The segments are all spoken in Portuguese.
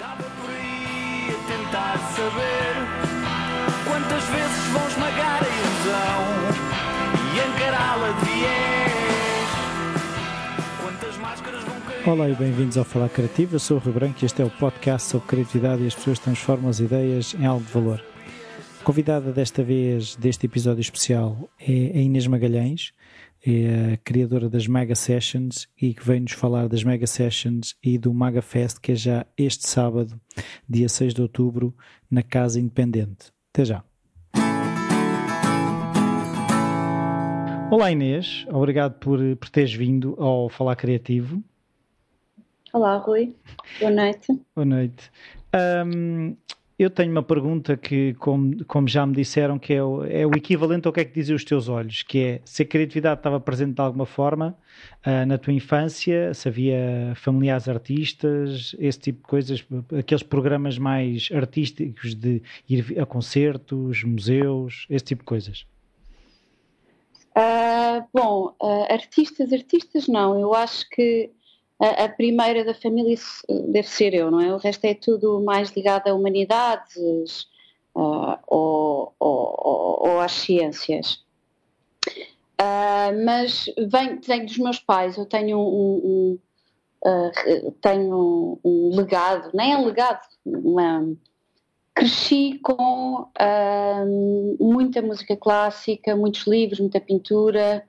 Andava por aí a tentar saber quantas vezes vão esmagar a ilusão e encará-la de viés. Quantas máscaras vão cair. Olá e bem-vindos ao Falar Criativo. Eu sou o Rui Branco e este é o podcast sobre criatividade e as pessoas transformam as ideias em algo de valor. Convidada desta vez, deste episódio especial, é a Inês Magalhães, é a criadora das Mega Sessions e que vem-nos falar das Mega Sessions e do Maga Fest, que é já este sábado, dia 6 de outubro, na Casa Independente. Até já. Olá Inês, obrigado por, por teres vindo ao Falar Criativo. Olá, Rui. Boa noite. Boa noite. Hum, eu tenho uma pergunta que, como, como já me disseram, que é o, é o, equivalente ao que é que dizem os teus olhos, que é se a criatividade estava presente de alguma forma uh, na tua infância, se havia familiares artistas, esse tipo de coisas, aqueles programas mais artísticos de ir a concertos, museus, esse tipo de coisas. Uh, bom, uh, artistas, artistas não, eu acho que a, primeira da família deve ser eu, não é? O resto é tudo mais ligado a humanidades uh, ou, ou, ou, às ciências. Uh, mas vem, vem dos meus pais, eu tenho um, um uh, tenho um legado, nem é um legado, uma, cresci com muita música clássica, muitos livros, muita pintura,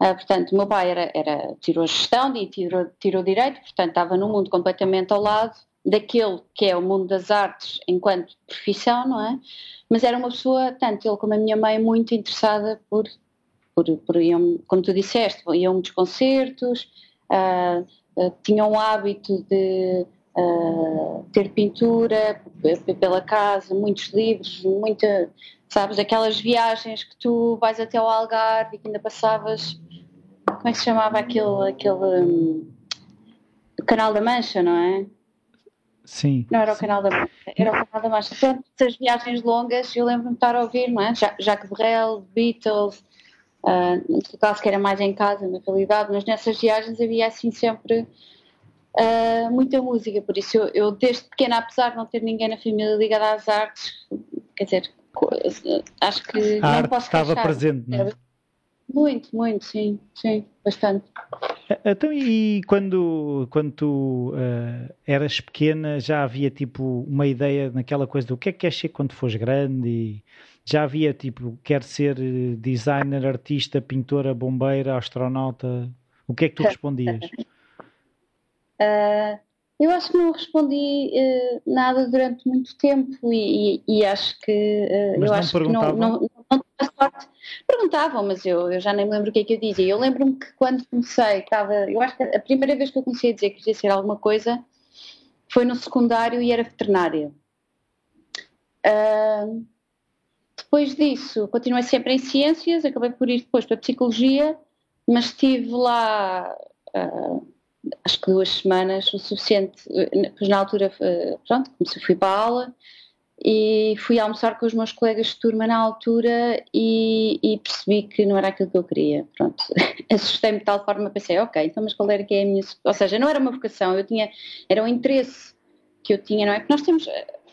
Uh, portanto, o meu pai era, era, tirou a gestão e tirou, tirou direito, portanto, estava num mundo completamente ao lado daquele que é o mundo das artes enquanto profissão, não é? Mas era uma pessoa, tanto ele como a minha mãe, muito interessada por, por, por iam, como tu disseste, iam muitos concertos, uh, uh, tinham o hábito de uh, ter pintura pela casa, muitos livros, muita, sabes, aquelas viagens que tu vais até o Algarve e que ainda passavas como é que se chamava aquele, aquele um, Canal da Mancha, não é? Sim. Não era o. Canal da Mancha, era o Canal da Mancha. Portanto, essas viagens longas, eu lembro-me de estar a ouvir, não é? Jacques Brel, Beatles, uh, no caso que era mais em casa, na realidade, mas nessas viagens havia assim sempre uh, muita música, por isso eu, eu, desde pequena, apesar de não ter ninguém na família ligado às artes, quer dizer, acho que a não arte posso estava queixar. presente, não é? Muito, muito, sim, sim, bastante. Então, e quando, quando tu uh, eras pequena, já havia tipo uma ideia naquela coisa do que é que queres ser quando fores grande? E já havia tipo, quer ser designer, artista, pintora, bombeira, astronauta? O que é que tu respondias? uh, eu acho que não respondi uh, nada durante muito tempo e, e, e acho que. Mas eu não acho que não, não, não sorte. Perguntavam, mas eu, eu já nem me lembro o que é que eu dizia. Eu lembro-me que quando comecei, estava. Eu acho que a primeira vez que eu comecei a dizer que queria ser alguma coisa foi no secundário e era veterinária. Uh, depois disso, continuei sempre em ciências, acabei por ir depois para psicologia, mas estive lá. Acho que duas semanas, o suficiente, pois na altura, pronto, comecei, fui para a aula e fui almoçar com os meus colegas de turma na altura e, e percebi que não era aquilo que eu queria. Pronto, assustei-me de tal forma, pensei, ok, então mas qual era que é a minha... Ou seja, não era uma vocação, eu tinha, era um interesse que eu tinha, não é? Porque nós temos,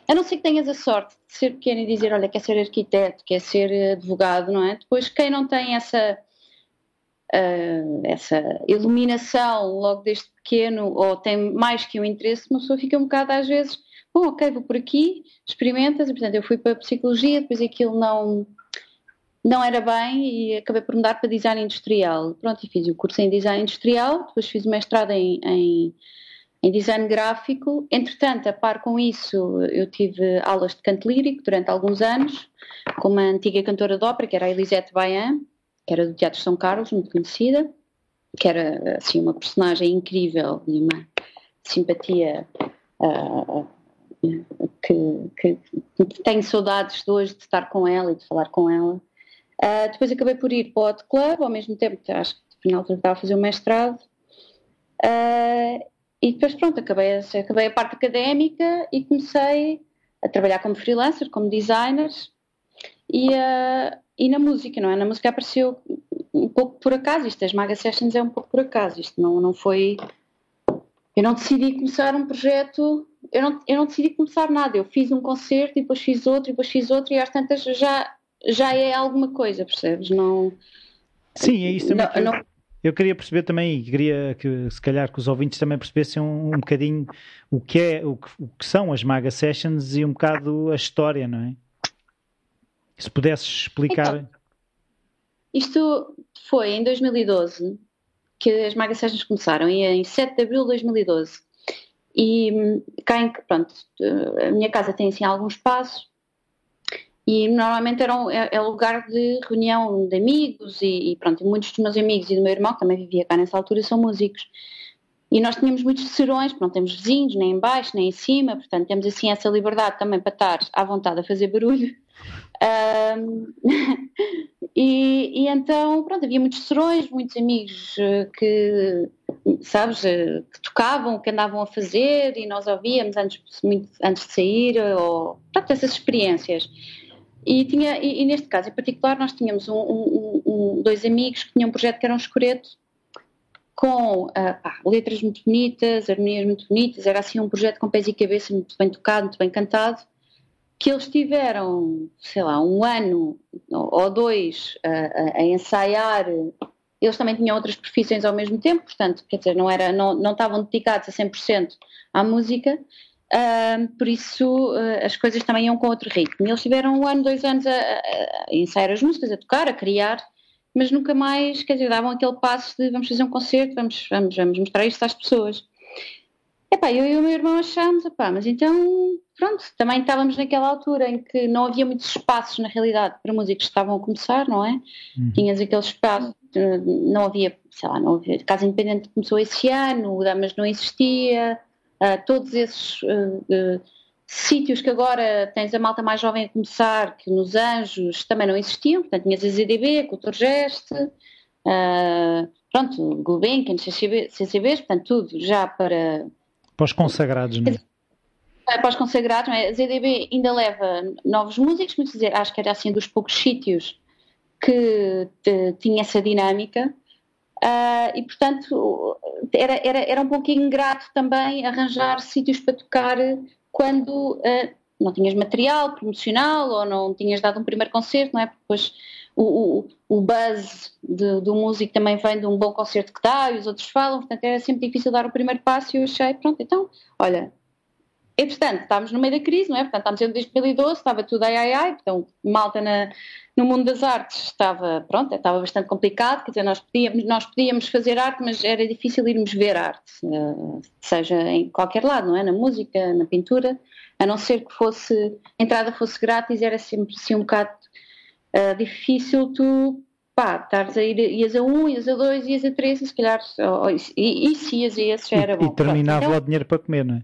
a não ser que tenhas a sorte de ser pequeno e dizer, olha, quer ser arquiteto, quer ser advogado, não é? Depois, quem não tem essa... Uh, essa iluminação logo desde pequeno ou tem mais que um interesse, uma pessoa fica um bocado às vezes bom, ok, vou por aqui, experimentas, e portanto eu fui para a psicologia, depois aquilo não, não era bem e acabei por mudar para design industrial. Pronto, e fiz o curso em design industrial, depois fiz o mestrado em, em, em design gráfico. Entretanto, a par com isso, eu tive aulas de canto lírico durante alguns anos, com uma antiga cantora de ópera, que era a Elisete Baian, que era do Teatro São Carlos, muito conhecida, que era assim uma personagem incrível e uma simpatia uh, que, que, tenho saudades de hoje de estar com ela e de falar com ela. Uh, depois acabei por ir para o Hot Club, ao mesmo tempo que acho que na altura estava a fazer o mestrado. Uh, e depois pronto, acabei, acabei a parte académica e comecei a trabalhar como freelancer, como designer e, e na música, não é? Na música apareceu um pouco por acaso, isto das Maga Sessions é um pouco por acaso, isto não, não foi... Eu não decidi começar um projeto eu não, eu não decidi começar nada. Eu fiz um concerto e depois fiz outro e depois fiz outro e às tantas já, já é alguma coisa, percebes? Não. Sim, é isso também. Não, que... não... Eu queria perceber também, e queria que se calhar que os ouvintes também percebessem um, um bocadinho o que, é, o que, o que são as Maga Sessions e um bocado a história, não é? Se pudesses explicar. Então, isto foi em 2012 que as Maga começaram, e em 7 de abril de 2012. E hum, cá em, pronto, a minha casa tem assim algum espaço e normalmente era um, é, é lugar de reunião de amigos e, e pronto, muitos dos meus amigos e do meu irmão, que também vivia cá nessa altura, são músicos. E nós tínhamos muitos serões, não temos vizinhos, nem em baixo, nem em cima, portanto temos assim essa liberdade também para estar à vontade a fazer barulho. Um, e, e, então, pronto, havia muitos serões, muitos amigos eh, que, sabes, eh, que tocavam, que andavam a fazer e nós ouvíamos antes, muito, antes de sair, ou pronto, essas experiências. E, tinha, e, e neste caso em particular, nós tínhamos um, um, um, dois amigos que tinham um projeto que era um escureto com uh, pá, letras muito bonitas, harmonias muito bonitas, era assim um projeto com pés e cabeça muito bem tocado, muito bem cantado que eles tiveram, sei lá, um ano ou dois a, a, ensaiar. Eles também tinham outras profissões ao mesmo tempo, portanto, quer dizer, não, era, não, não estavam dedicados a 100% à música, uh, por isso uh, as coisas também iam com outro ritmo. Eles tiveram um ano, dois anos a, a, ensaiar as músicas, a tocar, a criar, mas nunca mais, quer dizer, davam aquele passo de vamos fazer um concerto, vamos, vamos, vamos mostrar isto às pessoas. Epá, eu e o meu irmão achámos, epá, mas então, pronto, também estávamos naquela altura em que não havia muitos espaços, na realidade, para músicos que estavam a começar, não é? Uhum. Tinhas aquele espaço, não havia, sei lá, não havia, Casa Independente começou esse ano, o Damas não existia, uh, todos esses uh, uh, sítios que agora tens a malta mais jovem a começar, que nos Anjos também não existiam, portanto tinhas a ZDB, Cultura Geste, pronto, Gulbenkian, CCB, CCBs, portanto tudo já para para os consagrados, não é? É para os consagrados, a ZDB ainda leva novos músicos, mas dizer, acho que era assim dos poucos sítios que te, tinha essa dinâmica. Uh, e portanto era, era, era um pouquinho ingrato também arranjar sítios para tocar quando uh, não tinhas material promocional ou não tinhas dado um primeiro concerto, não é? Porque depois o, o, o buzz de, do músico também vem de um bom concerto que dá e os outros falam, portanto era sempre difícil dar o primeiro passo e eu achei, pronto, então, olha, entretanto, estávamos no meio da crise, não é? Portanto, estávamos em 2012, estava tudo ai ai ai, então malta na, no mundo das artes estava, pronto, estava bastante complicado, quer dizer, nós podíamos, nós podíamos fazer arte, mas era difícil irmos ver arte, eh, seja em qualquer lado, não é? Na música, na pintura, a não ser que fosse, a entrada fosse grátis, era sempre assim um bocado uh, difícil tu pá, estares a ir, ias a um, ias a dois, ias a três, e se calhar, oh, e, e se ias a esse já era e, bom. E terminava então, o dinheiro para comer, não é?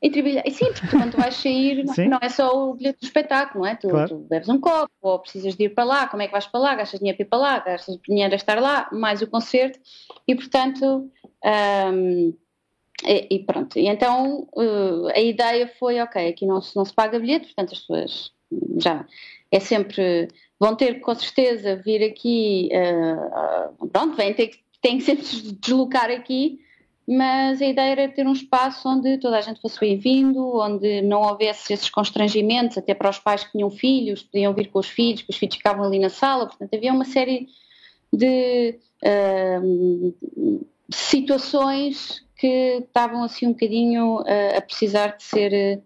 E, e sim, porque quando vais sair, não, não, é só o bilhete do espetáculo, não é? Tu, claro. tu, bebes um copo, ou precisas de ir para lá, como é que vais para lá? Gastas dinheiro para ir para lá, gastas dinheiro a estar lá, mais o concerto, e portanto. Um, e, e, pronto, e então uh, a ideia foi: ok, aqui não se, não se paga bilhete, portanto as pessoas já é sempre vão ter com certeza vir aqui, uh, pronto, vêm ter que, têm que sempre deslocar aqui, mas a ideia era ter um espaço onde toda a gente fosse bem-vindo, onde não houvesse esses constrangimentos, até para os pais que tinham filhos, podiam vir com os filhos, que os filhos ficavam ali na sala, portanto havia uma série de uh, situações que estavam assim um bocadinho uh, a precisar de ser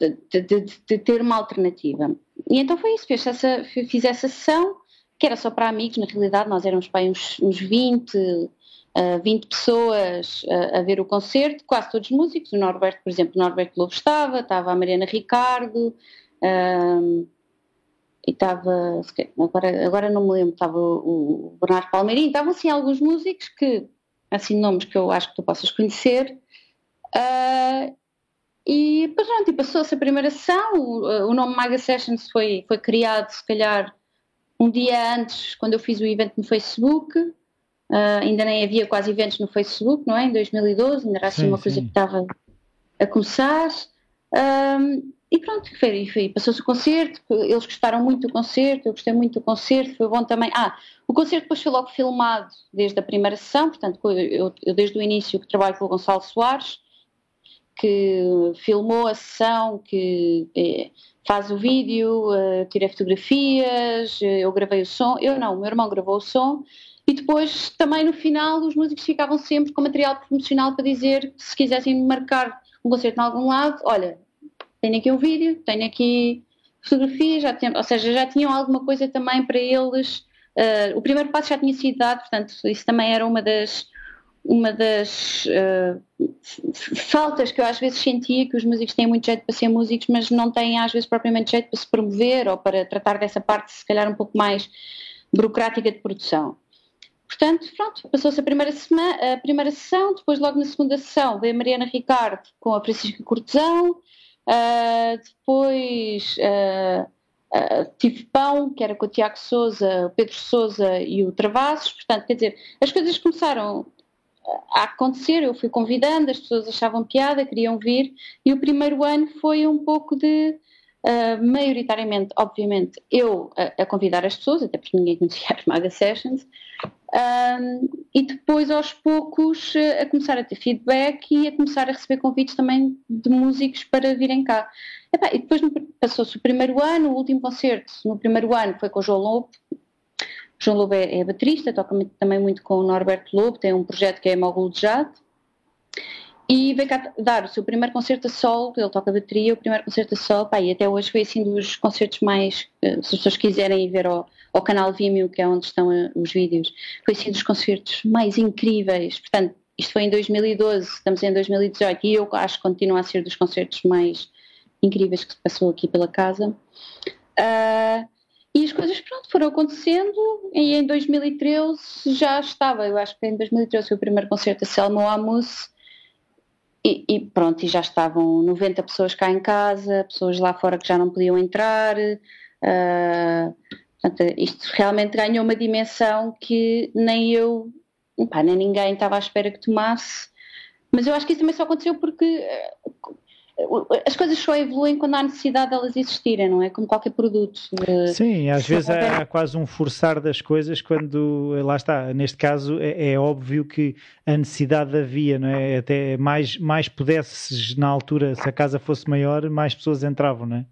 de, de, de, de, ter uma alternativa. E então foi isso, fez essa, fiz essa sessão, que era só para amigos, na realidade nós éramos para uns, uns 20, uh, 20 pessoas uh, a ver o concerto, quase todos músicos, o Norberto, por exemplo, o Norberto Lobo estava, estava a Mariana Ricardo, e estava, agora, agora não me lembro, estava o, o Bernardo Palmeirinho, estavam assim alguns músicos que, assim nomes que eu acho que tu possas conhecer, uh, e pronto, e passou-se a primeira sessão, o, o nome Maga Sessions foi, foi criado se calhar um dia antes, quando eu fiz o evento no Facebook, uh, ainda nem havia quase eventos no Facebook, não é? Em 2012, ainda era assim sim, uma coisa que estava a começar. Um, e pronto, foi, foi, passou-se o concerto, eles gostaram muito do concerto, eu gostei muito do concerto, foi bom também. Ah, o concerto depois foi logo filmado desde a primeira sessão, portanto, eu, eu desde o início que trabalho com o Gonçalo Soares, que filmou a sessão, que eh, faz o vídeo, uh, tira fotografias, eu gravei o som. Eu não, o meu irmão gravou o som. E depois, também no final, os músicos ficavam sempre com material promocional para dizer que se quisessem marcar um concerto em algum lado, olha, tenho aqui um vídeo, tenho aqui fotografias, já ou seja, já tinham alguma coisa também para eles. Uh, o primeiro passo já tinha sido dado, portanto, isso também era uma das, uma das uh, faltas que eu às vezes sentia que os músicos têm muito jeito para ser músicos, mas não têm às vezes propriamente jeito para se promover ou para tratar dessa parte se calhar um pouco mais burocrática de produção. Portanto, pronto, passou-se a primeira, semana, a primeira sessão, depois logo na segunda sessão veio a Mariana Ricardo com a Francisca Cortesão, uh, depois uh, uh, tive Pão, que era com o Tiago Souza, o Pedro Souza e o Travassos, portanto, quer dizer, as coisas começaram a acontecer, eu fui convidando, as pessoas achavam piada, queriam vir, e o primeiro ano foi um pouco de, uh, maioritariamente, obviamente, eu a, a, convidar as pessoas, até porque ninguém conhecia as Maga Sessions, e depois aos poucos a começar a ter feedback e a começar a receber convites também de músicos para virem cá. e depois passou-se o primeiro ano, o último concerto no primeiro ano foi com o João Lobo, João Lobo é, é baterista, toca também muito com o Norberto Lobo, tem um projeto que é Mogul de Jade. E veio cá dar o seu primeiro concerto a solo, ele toca bateria, o primeiro concerto a solo, pá, e até hoje foi assim dos concertos mais, eh, se as pessoas quiserem ver ao, ao canal Vimeo, que é onde estão eh, os vídeos, foi assim dos concertos mais incríveis. Portanto, isto foi em 2012, estamos em 2018, e eu acho que continua a ser dos concertos mais incríveis que se passou aqui pela casa. Uh, e as coisas, pronto, foram acontecendo e em 2013 já estava, eu acho que em 2013 foi o primeiro concerto a Selma Amus e, e, pronto, e já estavam 90 pessoas cá em casa, pessoas lá fora que já não podiam entrar. Uh, portanto, isto realmente ganhou uma dimensão que nem eu, nem ninguém estava à espera que tomasse. Mas eu acho que isso também só aconteceu porque as coisas só evoluem quando há necessidade delas de existirem, não é? Como qualquer produto. Sim, às vezes há, há, quase um forçar das coisas quando, lá está, neste caso é, é, óbvio que a necessidade havia, não é? Até mais, mais pudesses na altura, se a casa fosse maior, mais pessoas entravam, não é?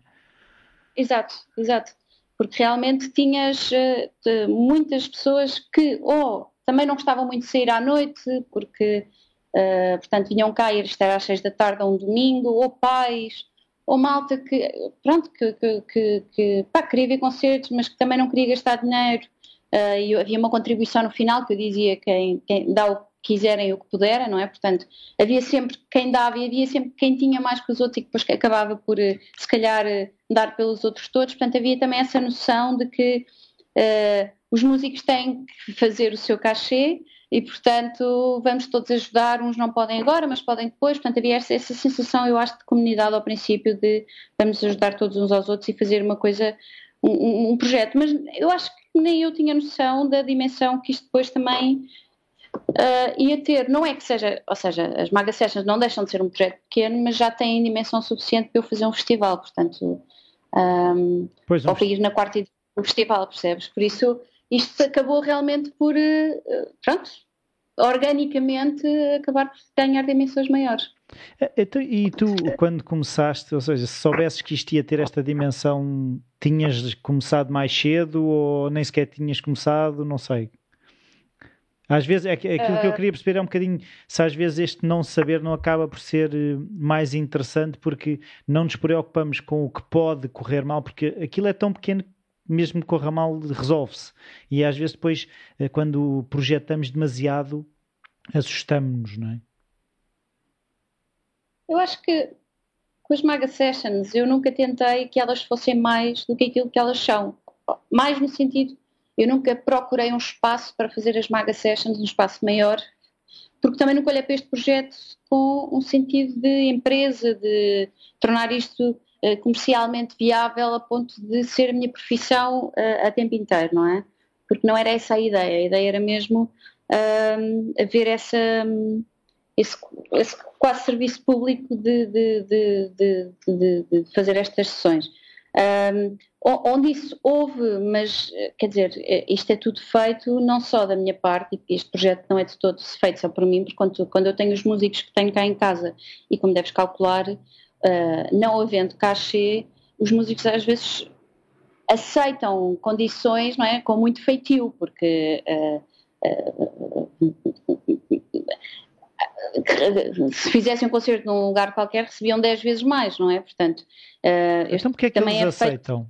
Exato, exato. Porque realmente tinhas uh, muitas pessoas que ou também não gostavam muito de sair à noite, porque Uh, portanto, vinham cá e isto era às seis da tarde um domingo, ou pais, ou malta que, pronto, que, que, que, que pá, queria ver concertos, mas que também não queria gastar dinheiro. Uh, e havia uma contribuição no final que eu dizia quem, quem dá o que quiserem o que puderem, não é? Portanto, havia sempre quem dava e havia sempre quem tinha mais que os outros e que depois acabava por, eh, se calhar, dar pelos outros todos. Portanto, havia também essa noção de que uh, os músicos têm que fazer o seu cachê e, portanto, vamos todos ajudar, uns não podem agora, mas podem depois, portanto, havia essa, essa sensação, eu acho, de comunidade ao princípio, de vamos ajudar todos uns aos outros e fazer uma coisa, um, um projeto, mas eu acho que nem eu tinha noção da dimensão que isto depois também Uh, ia ter, não é que seja, ou seja, as Maga Sessions não deixam de ser um projeto pequeno, mas já têm dimensão suficiente para eu fazer um festival, portanto, um, pois ou para ir na quarta edição do festival, percebes? Por isso, isto acabou realmente por, uh, pronto, organicamente acabar por ganhar dimensões maiores. É, então, e tu, quando começaste, ou seja, se soubesses que isto ia ter esta dimensão, tinhas começado mais cedo ou nem sequer tinhas começado? Não sei. Às vezes, é aquilo que eu queria perceber é um bocadinho se às vezes este não saber não acaba por ser eh, mais interessante porque não nos preocupamos com o que pode correr mal, porque aquilo é tão pequeno mesmo que corra mal, resolve-se. E às vezes depois, eh, quando projetamos demasiado, assustamos-nos, não é? Eu acho que com as Maga Sessions eu nunca tentei que elas fossem mais do que aquilo que elas são. Mais no sentido, eu nunca procurei um espaço para fazer as Maga Sessions, um espaço maior, porque também nunca olhei para este projeto com um sentido de empresa, de tornar isto comercialmente viável a ponto de ser a minha profissão uh, a tempo inteiro, não é? Porque não era essa a ideia, a ideia era mesmo uh, haver essa, esse, esse, quase serviço público de, de, de, de, fazer estas sessões. Um, onde isso houve, mas quer dizer, isto é tudo feito não só da minha parte, este projeto não é de todo feito só por mim, porque quando, quando eu tenho os músicos que tenho cá em casa, e como deves calcular, uh, não havendo cachê, os músicos às vezes aceitam condições não é, com muito feitio, porque uh, se fizessem um concerto num lugar qualquer recebiam 10 vezes mais, não é? Portanto, uh, então porque é que eles é aceitam?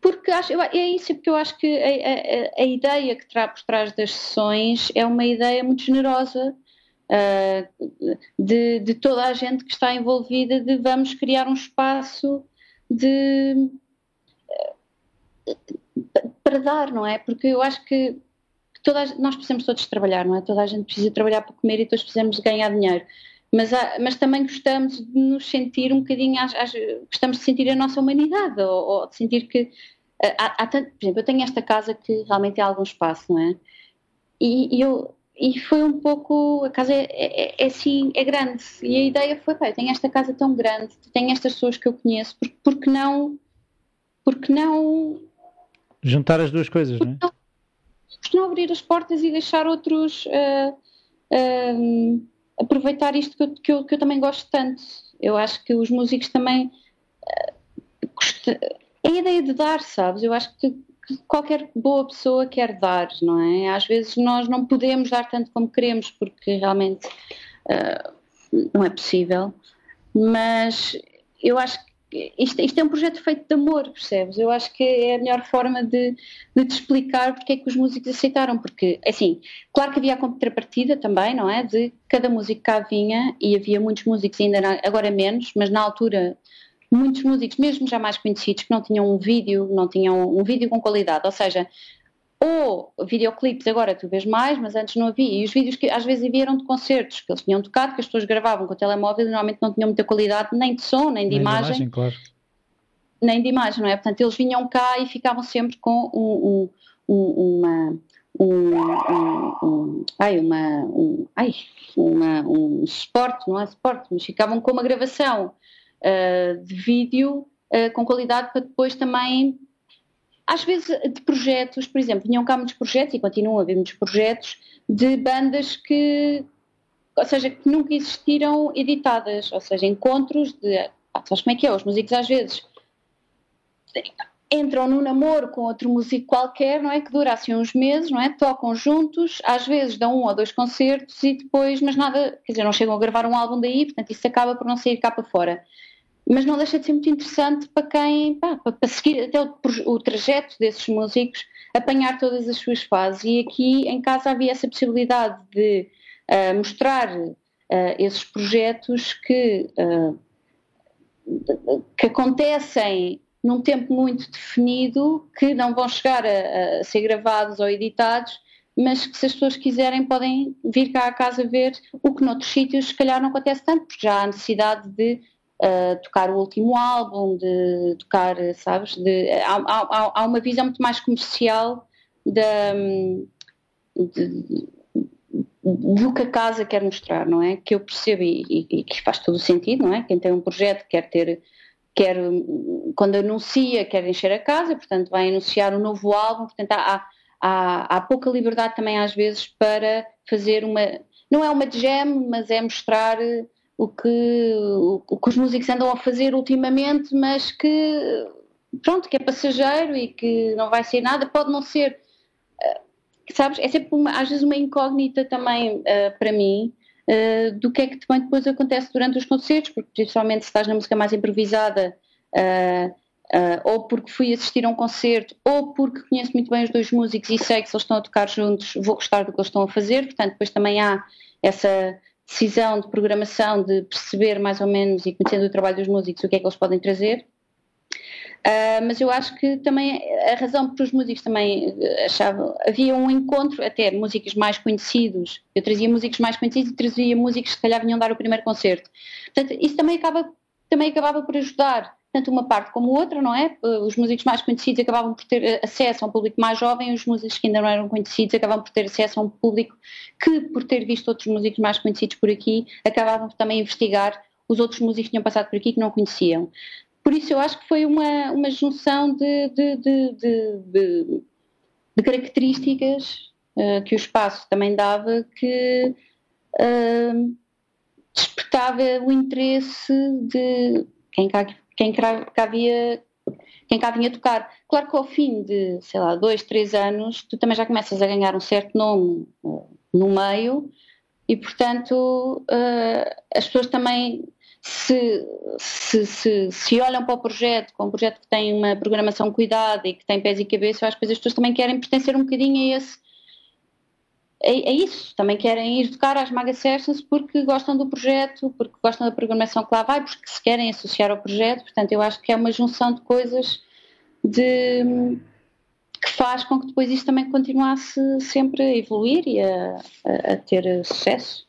Porque acho, é isso, porque eu acho que a, a, a, ideia que terá por trás das sessões é uma ideia muito generosa uh, de, de, toda a gente que está envolvida de vamos criar um espaço de para dar, não é? Porque eu acho que toda a, nós precisamos todos trabalhar, não é? Toda a gente precisa trabalhar para comer e todos precisamos ganhar dinheiro. Mas, há, mas também gostamos de nos sentir um bocadinho, às, às, gostamos de sentir a nossa humanidade, ou, ou de sentir que há, há tanto, por exemplo, eu tenho esta casa que realmente tem algum espaço, não é? E, e eu, e foi um pouco, a casa é, é, é, assim, é grande, e a ideia foi, pá, eu tenho esta casa tão grande, tenho estas pessoas que eu conheço, porque, porque não, porque não Juntar as duas coisas, não é? Porque não abrir as portas e deixar outros uh, uh, aproveitar isto que eu, que, eu, que eu, também gosto tanto. Eu acho que os músicos também. Uh, é a ideia de dar, sabes? Eu acho que, que qualquer boa pessoa quer dar, não é? Às vezes nós não podemos dar tanto como queremos, porque realmente uh, não é possível. Mas eu acho que isto, isto, é um projeto feito de amor, percebes? Eu acho que é a melhor forma de, de te explicar porque é que os músicos aceitaram, porque, assim, claro que havia a contrapartida também, não é? De cada músico cá vinha, e havia muitos músicos, ainda agora menos, mas na altura, muitos músicos, mesmo já mais conhecidos, que não tinham um vídeo, não tinham um vídeo com qualidade, ou seja, ou videoclipes agora tu vês mais, mas antes não havia. E os vídeos que às vezes vieram de concertos que eles tinham tocado, que as pessoas gravavam com o telemóvel e normalmente não tinham muita qualidade nem de som, nem de nem imagem. De imagem claro. Nem de imagem, não é? Portanto, eles vinham cá e ficavam sempre com um, um, um, uma. Um, um, ai, uma, um, ai, uma, um suporte, não é suporte, mas ficavam com uma gravação uh, de vídeo uh, com qualidade para depois também às vezes de projetos, por exemplo, vinham cá muitos projetos e continuam a haver muitos projetos de bandas que, ou seja, que nunca existiram editadas, ou seja, encontros de. Ah, sabes como é que é? Os músicos às vezes entram num namoro com outro músico qualquer, não é? Que dura assim uns meses, não é? Tocam juntos, às vezes dão um ou dois concertos e depois, mas nada, quer dizer, não chegam a gravar um álbum daí, portanto isso acaba por não sair cá para fora mas não deixa de ser muito interessante para quem, pá, para seguir até o, o, trajeto desses músicos, apanhar todas as suas fases. E aqui em casa havia essa possibilidade de uh, mostrar uh, esses projetos que, uh, que acontecem num tempo muito definido, que não vão chegar a, a ser gravados ou editados, mas que se as pessoas quiserem podem vir cá à casa ver o que noutros sítios se calhar não acontece tanto, porque já há necessidade de uh, tocar o último álbum, de tocar, sabes, de, há, há, há uma visão muito mais comercial da, de, do que a casa quer mostrar, não é? Que eu percebo e, e, e, que faz todo o sentido, não é? Quem tem um projeto quer ter, quer, quando anuncia, quer encher a casa, portanto vai anunciar um novo álbum, portanto há, há, há pouca liberdade também às vezes para fazer uma, não é uma jam, mas é mostrar o que, o que os músicos andam a fazer ultimamente, mas que pronto, que é passageiro e que não vai ser nada, pode não ser, uh, sabes, é sempre uma, às vezes uma incógnita também uh, para mim uh, do que é que também depois acontece durante os concertos, porque principalmente se estás na música mais improvisada ou porque fui assistir a um concerto ou porque conheço muito bem os dois músicos e sei que se eles estão a tocar juntos vou gostar do que eles estão a fazer, portanto depois também há essa decisão de programação, de perceber mais ou menos e conhecendo o trabalho dos músicos o que é que eles podem trazer. Uh, mas eu acho que também a razão para os músicos também eh, achavam havia um encontro até músicos mais conhecidos eu trazia músicos mais conhecidos e trazia músicos que se calhar vinham dar o primeiro concerto portanto isso também acaba também acabava por ajudar tanto uma parte como outra, não é? Os músicos mais conhecidos acabavam por ter acesso a um público mais jovem, os músicos que ainda não eram conhecidos acabavam por ter acesso a um público que, por ter visto outros músicos mais conhecidos por aqui, acabavam por também investigar os outros músicos que tinham passado por aqui que não conheciam. Por isso eu acho que foi uma, uma junção de, de, de, de, características uh, que o espaço também dava que uh, despertava o interesse de quem cá, quem cá quem cá vinha tocar. Claro que ao fim de, sei lá, dois, três anos, tu também já começas a ganhar um certo nome uh, no meio e, portanto, uh, as pessoas também se, se, se, se, olham para o projeto, com um projeto que tem uma programação cuidada e que tem pés e cabeça, eu acho que as pessoas também querem pertencer um bocadinho a esse. Isso, também querem ir tocar às Maga Sessions porque gostam do projeto, porque gostam da programação que lá vai, porque se querem associar ao projeto. Portanto, eu acho que é uma junção de coisas de, que faz com que depois isso também continuasse sempre a evoluir e a, a, a ter sucesso.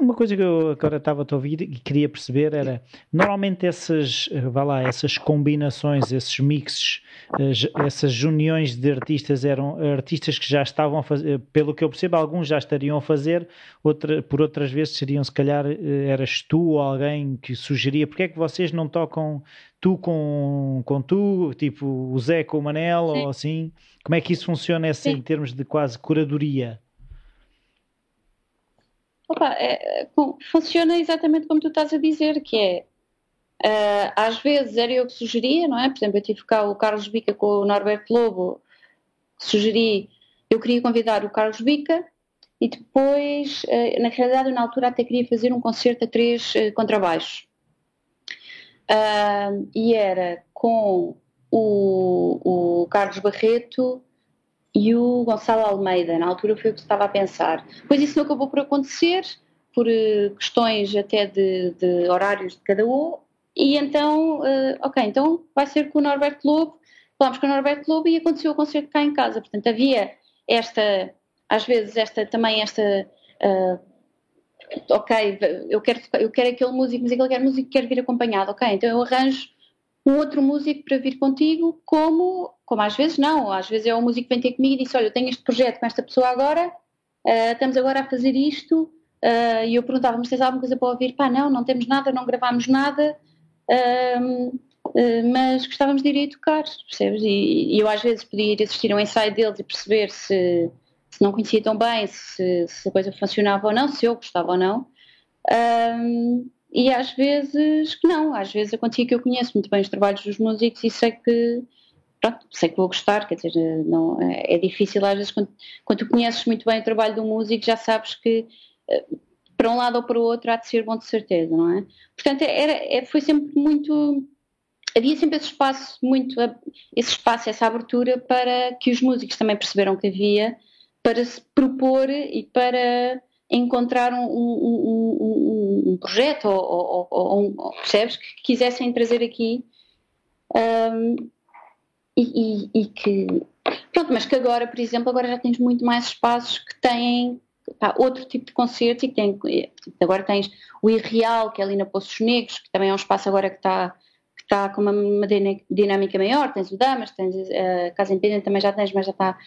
Uma coisa que eu agora estava a ouvir e queria perceber era, normalmente essas, vá lá, essas combinações, esses mixes, essas uniões de artistas eram artistas que já estavam a fazer, pelo que eu percebo, alguns já estariam a fazer, outra, por outras vezes seriam se calhar, eh, eras tu ou alguém que sugeria, porque é que vocês não tocam tu com, com tu, tipo o Zé com o Manel Sim. ou assim? Como é que isso funciona esse, em termos de quase curadoria? Opa, é, funciona exatamente como tu estás a dizer, que é uh, às vezes era eu que sugeria, não é? Por exemplo, eu tive cá o Carlos Bica com o Norberto Lobo, sugeri, eu queria convidar o Carlos Bica e depois, uh, na realidade, eu, na altura até queria fazer um concerto a três uh, contrabaixos. E era com o, o Carlos Barreto e o Gonçalo Almeida. Na altura foi o que estava a pensar. Pois isso não acabou por acontecer, por uh, questões até de, de, horários de cada um. E então, uh, ok, então vai ser com o Norberto Lobo. Falámos com o Norberto Lobo e aconteceu o concerto cá em casa. Portanto, havia esta, às vezes, esta também esta. Uh, ok, eu quero, eu quero aquele músico, mas aquele quer músico quer vir acompanhado. Ok, então eu arranjo um outro músico para vir contigo, como, como às vezes não, às vezes é o músico que vem ter comigo e diz, olha, eu tenho este projeto com esta pessoa agora, uh, estamos agora a fazer isto, uh, e eu perguntava, mas tens alguma coisa para ouvir? Pá, não, não temos nada, não gravámos nada, uh, mas gostávamos de ir aí tocar, percebes? E, e, eu às vezes podia ir assistir a um ensaio deles e perceber se, se não conhecia tão bem, se, se, a coisa funcionava ou não, se eu gostava ou não. E às vezes que não, às vezes acontecia que eu conheço muito bem os trabalhos dos músicos e sei que pronto, sei que vou gostar, quer dizer, não, é, é difícil às vezes quando, quando tu conheces muito bem o trabalho do músico já sabes que eh, para um lado ou para o outro há de ser bom de certeza, não é? Portanto, era, é, foi sempre muito havia sempre esse espaço muito esse espaço, essa abertura para que os músicos também perceberam que havia para se propor e para encontrar um, um, um, projeto ou, ou, ou, ou, percebes que quisessem trazer aqui um, e, e, e, que pronto, mas que agora, por exemplo, agora já tens muito mais espaços que têm pá, outro tipo de concertos e que tem, agora tens o Irreal, que é ali na Poços Negros, que também é um espaço agora que está que está com uma, uma dinâmica maior, tens o Damas, tens a Casa Independente também já tens, mas já está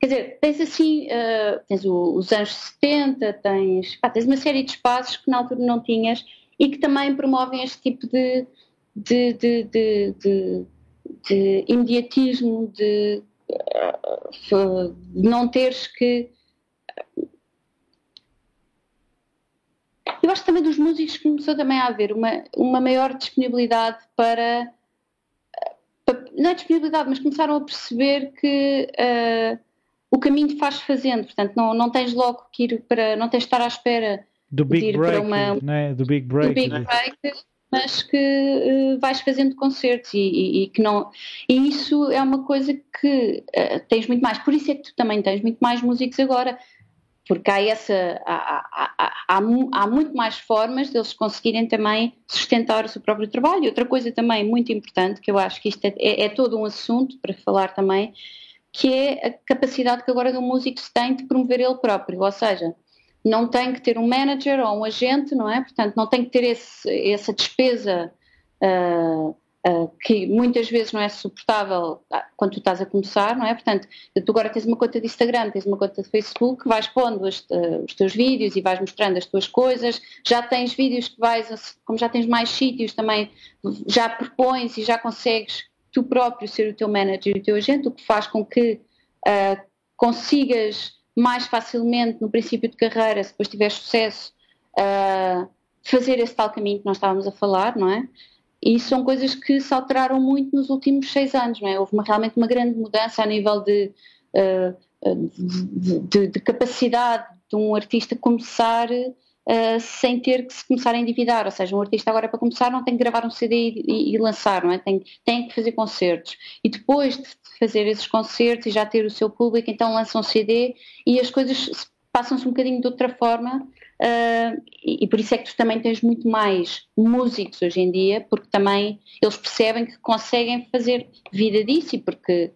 Quer dizer, tens assim, uh, tens o, os anos 70, tens, pá, tens uma série de espaços que na altura não tinhas e que também promovem este tipo de, de, de, de, de, de imediatismo, de, uh, de não teres que. Eu acho que também dos músicos começou também a haver uma, uma maior disponibilidade para, para não é disponibilidade, mas começaram a perceber que uh, o caminho faz fazendo, portanto não, não tens logo que ir para, não tens de estar à espera do big de ir break, para uma, né? do big break, do big né? break mas que uh, vais fazendo concertos e, e, e, que não e isso é uma coisa que uh, tens muito mais, por isso é que tu também tens muito mais músicos agora porque há essa há, há, há, há, muito mais formas deles conseguirem também sustentar o seu próprio trabalho. Outra coisa também muito importante, que eu acho que isto é, é, é todo um assunto para falar também, que é a capacidade que agora o músico se tem de promover ele próprio, ou seja, não tem que ter um manager ou um agente, não é? Portanto, não tem que ter esse, essa despesa uh, Uh, que muitas vezes não é suportável ah, quando tu estás a começar, não é? Portanto, tu agora tens uma conta de Instagram, tens uma conta de Facebook, vais pondo uh, os, teus vídeos e vais mostrando as tuas coisas, já tens vídeos que vais, como já tens mais sítios também, já propões e já consegues tu próprio ser o teu manager e o teu agente, o que faz com que uh, consigas mais facilmente no princípio de carreira, se depois tiveres sucesso, fazer esse tal caminho que nós estávamos a falar, não é? E são coisas que se alteraram muito nos últimos seis anos, não é? Houve uma, realmente uma grande mudança a nível de, uh, de, de, de, capacidade de um artista começar uh, sem ter que se começar a endividar. Ou seja, um artista agora para começar não tem que gravar um CD e, e, e lançar, não é? Tem, tem que fazer concertos. E depois de fazer esses concertos e já ter o seu público, então lança um CD e as coisas passam-se um bocadinho de outra forma Uh, e, e, por isso é que tu também tens muito mais músicos hoje em dia, porque também eles percebem que conseguem fazer vida disso e porque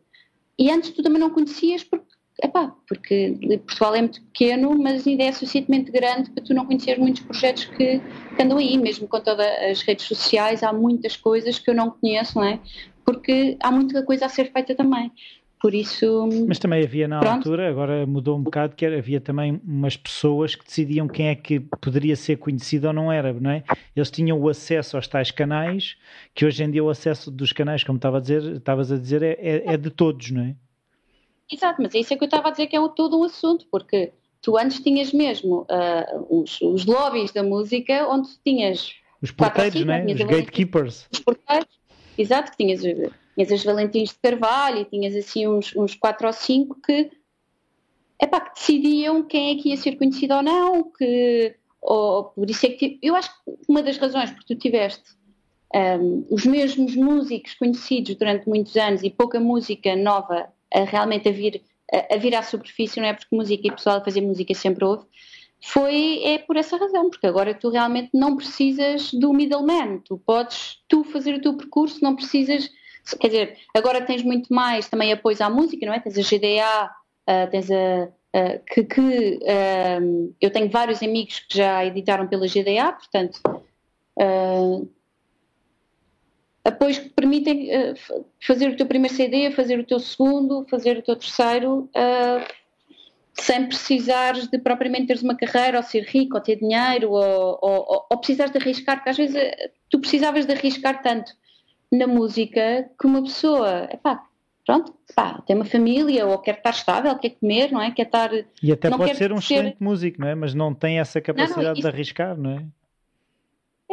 e antes tu também não conhecias porque epá, porque Portugal é muito pequeno, mas ainda é suficientemente grande para tu não conheceres muitos projetos que, que andam aí, mesmo com todas as redes sociais, há muitas coisas que eu não conheço, não é? Porque há muita coisa a ser feita também. Por isso. Mas também havia na pronto. altura, agora mudou um bocado, que havia também umas pessoas que decidiam quem é que poderia ser conhecido ou não era, não é? Eles tinham o acesso aos tais canais, que hoje em dia o acesso dos canais, como estava a dizer, estavas a dizer, é, é, é, de todos, não é? Exato, mas é isso é que eu estava a dizer que é todo um assunto, porque tu antes tinhas mesmo uh, os, os lobbies da música, onde tinhas. Os porteiros, não é? Os gatekeepers. Os porteiros, exato, que tinhas tinhas as Valentins de Carvalho e tinhas assim uns, uns quatro ou cinco que, epá, que decidiam quem é que ia ser conhecido ou não, que, ou, por isso é que eu acho que uma das razões por tu tiveste um, os mesmos músicos conhecidos durante muitos anos e pouca música nova realmente a vir, a, a vir à superfície, não é porque música e pessoal a fazer música sempre houve, foi é por essa razão, porque agora tu realmente não precisas do middleman, tu podes tu fazer o teu percurso, não precisas Quer dizer, agora tens muito mais também apoio à música, não é? Tens a GDA, uh, ah, tens a. Uh, que, que uh, eu tenho vários amigos que já editaram pela GDA, portanto, apoios que permitem fazer o teu primeiro CD, fazer o teu segundo, fazer o teu terceiro, sem precisares de propriamente teres uma carreira, ou ser rico, ou ter dinheiro, ou, ou, ou precisares de arriscar, porque às vezes tu precisavas de arriscar tanto na música que uma pessoa, epá, pronto, pá, tem uma família ou quer estar estável, quer comer, não é? Quer estar. E até pode ser um ser... excelente músico, não é? Mas não tem essa capacidade não, não, isso... de arriscar, não é?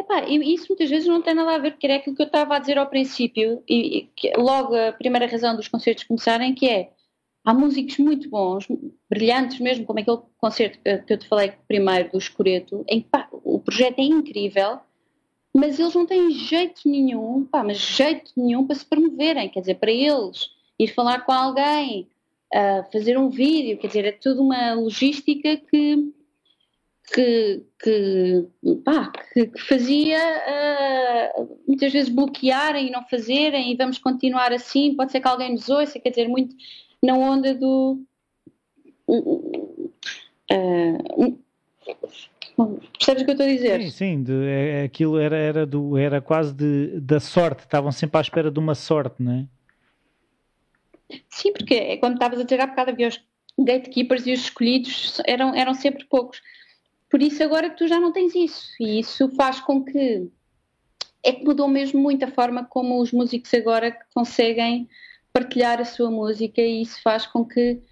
Epá, isso muitas vezes não tem nada a ver, porque era aquilo que eu estava a dizer ao princípio, e, e logo a primeira razão dos concertos começarem, que é há músicos muito bons, brilhantes mesmo, como aquele concerto que eu te falei primeiro do Escureto, em pá, o projeto é incrível, mas eles não têm jeito nenhum, pá, mas jeito nenhum para se promoverem, quer dizer, para eles ir falar com alguém, uh, fazer um vídeo, quer dizer, é toda uma logística que que, que, pá, que, que fazia uh, muitas vezes bloquearem e não fazerem e vamos continuar assim, pode ser que alguém nos ouça, quer dizer, muito na onda do uh, Percebes o que eu estou a dizer? Sim, sim, de, é, aquilo era, era, do, era quase de, da sorte, estavam sempre à espera de uma sorte, não é? Sim, porque é quando estavas a dizer há bocado havia os gatekeepers e os escolhidos eram, eram sempre poucos. Por isso agora tu já não tens isso e isso faz com que é que mudou mesmo muito a forma como os músicos agora conseguem partilhar a sua música e isso faz com que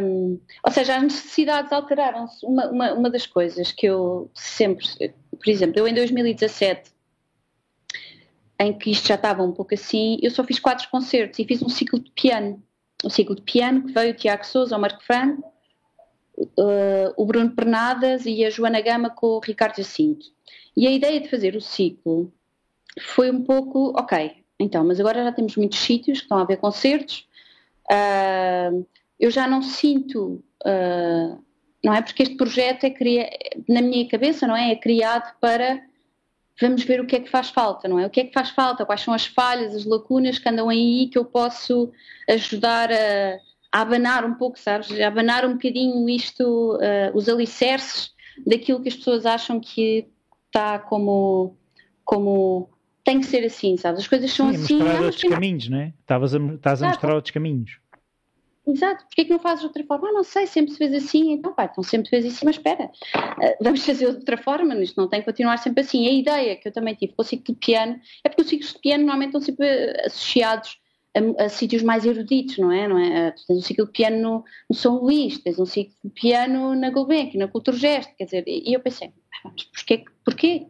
um, ou seja, as necessidades alteraram-se. Uma, uma, uma, das coisas que eu sempre, por exemplo, eu em 2017, em que isto já estava um pouco assim, eu só fiz quatro concertos e fiz um ciclo de piano. Um ciclo de piano que veio o Tiago Souza, o Marco Fran, uh, o Bruno Pernadas e a Joana Gama com o Ricardo Jacinto. E a ideia de fazer o ciclo foi um pouco, ok, então, mas agora já temos muitos sítios que estão a haver concertos. Uh, eu já não sinto, uh, não é? Porque este projeto é na minha cabeça, não é? É criado para vamos ver o que é que faz falta, não é? O que é que faz falta, quais são as falhas, as lacunas que andam aí que eu posso ajudar a, a abanar um pouco, sabes? A abanar um bocadinho isto, uh, os alicerces daquilo que as pessoas acham que está como, como tem que ser assim, sabes? As coisas são Sim, assim. mostrar outros mas- caminhos, não é? Estavas a, estás a Exato. mostrar outros caminhos. Exato, porque é que não fazes de outra forma? Ah, não sei, sempre se fez assim, então pá, então sempre fez assim, mas espera, ah, vamos fazer de outra forma, isto não tem que continuar sempre assim. A ideia que eu também tive com o ciclo de piano é porque os ciclos de piano normalmente estão sempre eh, associados a, a sítios mais eruditos, não é? Não é? Ah, Tu tens um ciclo de piano no, no São Luís, tens um ciclo de piano na Gulbenkian, na Culturgest, quer dizer, e, eu pensei, "Ah, mas porquê? porquê?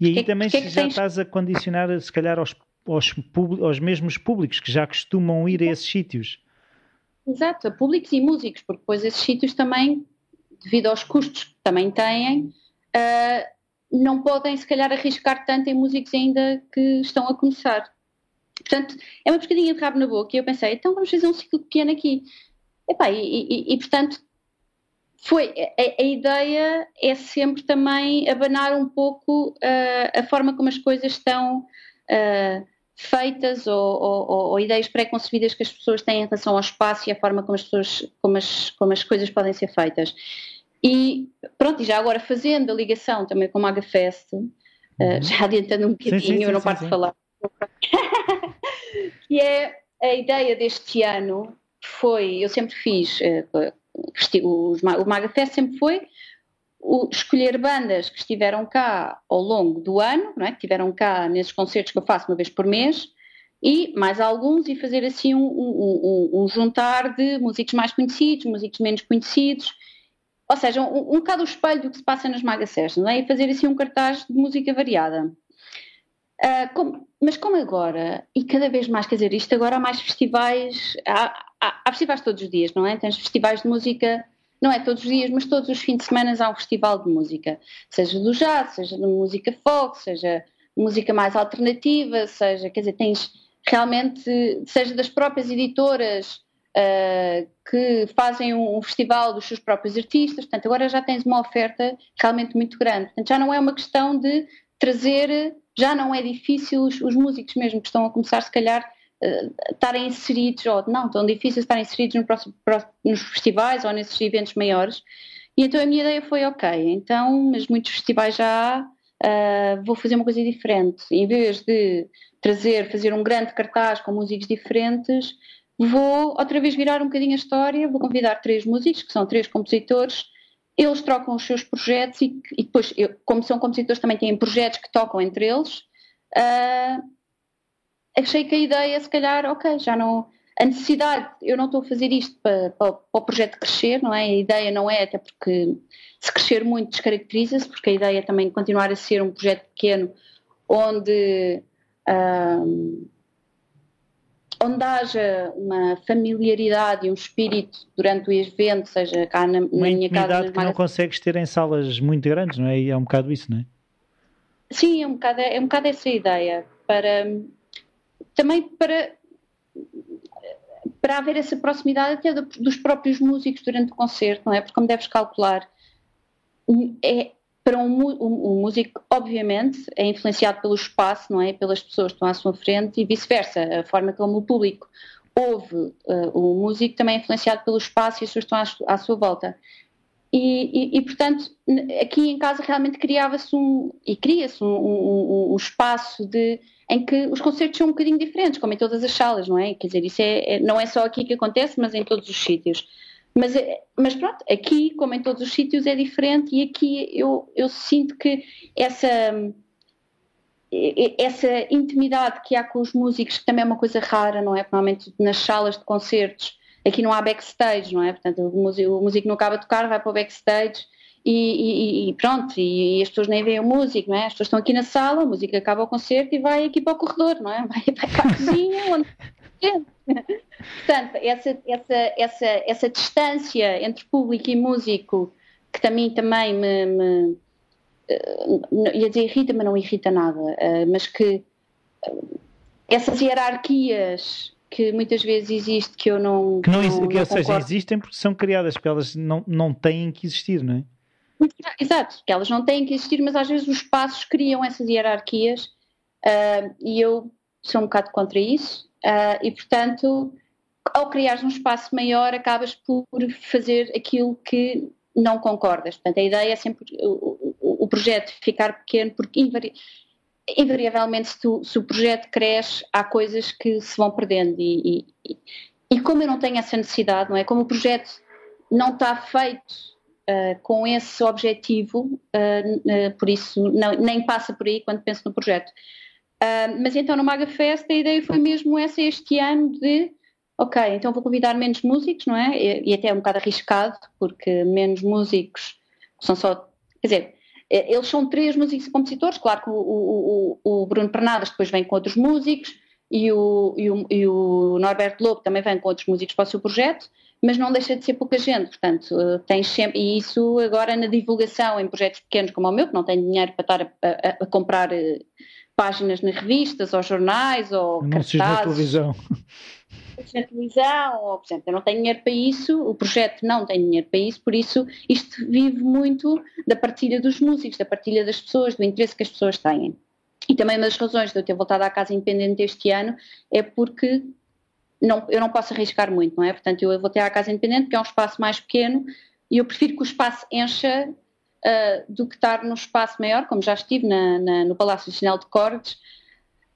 E aí Porquê- também porquê que já tens- estás a condicionar, se calhar, aos, aos, aos mesmos públicos que já costumam ir a esses sítios. Exato, a públicos e músicos, porque depois esses sítios também, devido aos custos que também têm, ah, não podem se calhar arriscar tanto em músicos ainda que estão a começar. Portanto, é uma pescadinha de rabo na boca e eu pensei, então vamos fazer um ciclo piano aqui. Epá, e, e- e, portanto, foi, a, a ideia é sempre também abanar um pouco ah, a forma como as coisas estão ah, feitas ou, ou- ou- ideias pré-concebidas que as pessoas têm em relação ao espaço e a forma como as, pessoas, como as, como as coisas podem ser feitas. E pronto, e já agora fazendo a ligação também com o MagaFest, uh, já adiantando um bocadinho, Uhum. sim, eu não sim, paro sim. de falar, que é a ideia deste ano foi, eu sempre fiz, Ma- o MagaFest sempre foi escolher bandas que estiveram cá ao longo do ano, não é? que estiveram cá nesses concertos que eu faço uma vez por mês, e mais alguns, e fazer assim um, um- um- um juntar de músicos mais conhecidos, músicos menos conhecidos, ou seja, um, um bocado o espelho do que se passa nas Maga Sessions, não é? e fazer assim um cartaz de música variada. Ah, mas como agora, e cada vez mais, quer dizer, isto agora há mais festivais, há, há- há festivais todos os dias, não é? Tens festivais de música, não é todos os dias, mas todos os fins de semana há um festival de música, seja do jazz, seja de música folk, seja música mais alternativa, seja, quer dizer, tens realmente, seja das próprias editoras ah, que fazem um, um festival dos seus próprios artistas, portanto, agora já tens uma oferta realmente muito grande. Portanto, já não é uma questão de trazer, já não é difícil os, os músicos mesmo que estão a começar, se calhar, eh, estarem inseridos, ou não, tão difícil estarem inseridos no próximo- pró- nos festivais ou nesses eventos maiores. E então a minha ideia foi, ok, então, mas muitos festivais já há, ah, vou fazer uma coisa diferente. Em vez de trazer, fazer um grande cartaz com músicos diferentes, vou outra vez virar um bocadinho a história, vou convidar três músicos, que são três compositores, eles trocam os seus projetos e, e depois, eu, como são compositores, também têm projetos que tocam entre eles. ah, achei que a ideia, se calhar, ok, já não. A necessidade, eu não estou a fazer isto para, para, para o projeto crescer, não é? A ideia não é, até porque se crescer muito descaracteriza-se, porque a ideia é também continuar a ser um projeto pequeno onde. ah, onde haja uma familiaridade e um espírito durante o evento, seja cá na, na Uma minha casa. nas que não consegues ter em salas muito grandes, não é? E é um bocado isso, não é? Sim, é um bocado, é um bocado essa ideia, para também para, para haver essa proximidade até do- dos próprios músicos durante o concerto, não é? Porque como deves calcular, é, para um, um- um músico, obviamente, é influenciado pelo espaço, não é? Pelas pessoas que estão à sua frente e vice-versa. A forma como o público ouve eh, o músico também é influenciado pelo espaço e as pessoas que estão à, à sua volta. E, e- e, portanto, aqui em casa realmente criava-se um, e cria-se um- um espaço de, em que os concertos são um bocadinho diferentes, como em todas as salas, não é? Quer dizer, isso é, é- não é só aqui que acontece, mas em todos os sítios. Mas, é- mas pronto, aqui, como em todos os sítios, é diferente e aqui eu, eu sinto que essa, essa intimidade que há com os músicos, que também é uma coisa rara, não é? Normalmente nas salas de concertos, aqui não há backstage, não é? Portanto, o músico, o músico não acaba de tocar, vai para o backstage e, e- e pronto, e, as pessoas nem veem o músico, não é? As pessoas estão aqui na sala, a música acaba o concerto e vai aqui para o corredor, não é? Vai, vai para a cozinha, onde Portanto, essa, essa, essa, essa distância entre público e músico, que também, também me, me eh, ia dizer irrita, mas não irrita nada, eh, mas que eh, essas hierarquias que muitas vezes existe que eu não. Que não, não- que, não ou seja, existem porque são criadas, porque elas não, não têm que existir, não é? Exato, que elas não têm que existir, mas às vezes os espaços criam essas hierarquias ah, e eu sou um bocado contra isso ah, e, portanto, ao criares um espaço maior, acabas por fazer aquilo que não concordas. Portanto, a ideia é sempre o, o- projeto ficar pequeno, porque invari- invariavelmente, se, tu, se, o projeto cresce, há coisas que se vão perdendo. E, e, e, como eu não tenho essa necessidade, não é? Como o projeto não está feito uh, com esse objetivo, uh, uh, por isso não, nem passa por aí quando penso no projeto. Mas então no Maga Fest a ideia foi mesmo essa este ano de ok, então vou convidar menos músicos, não é? E, e até é um bocado arriscado, porque menos músicos são só. Quer dizer, eles são três músicos e compositores, claro que o, o, o Bruno Pernadas depois vem com outros músicos e o, e o, e o Norberto Lobo também vem com outros músicos para o seu projeto, mas não deixa de ser pouca gente, portanto, tens sempre, e isso agora na divulgação em projetos pequenos como o meu, que não tenho dinheiro para estar a, a, a comprar eh, páginas nas revistas ou jornais ou Anúncios cartazes. na televisão na televisão, ou, por exemplo, eu não tenho dinheiro para isso, o projeto não tem dinheiro para isso, por isso isto vive muito da partilha dos músicos, da partilha das pessoas, do interesse que as pessoas têm. E também uma das razões de eu ter voltado à casa independente este ano é porque não, eu não posso arriscar muito, não é? Portanto, eu voltei à casa independente, que é um espaço mais pequeno, e eu prefiro que o espaço encha uh, do que estar num espaço maior, como já estive na, na, no Palácio Nacional de Cordes,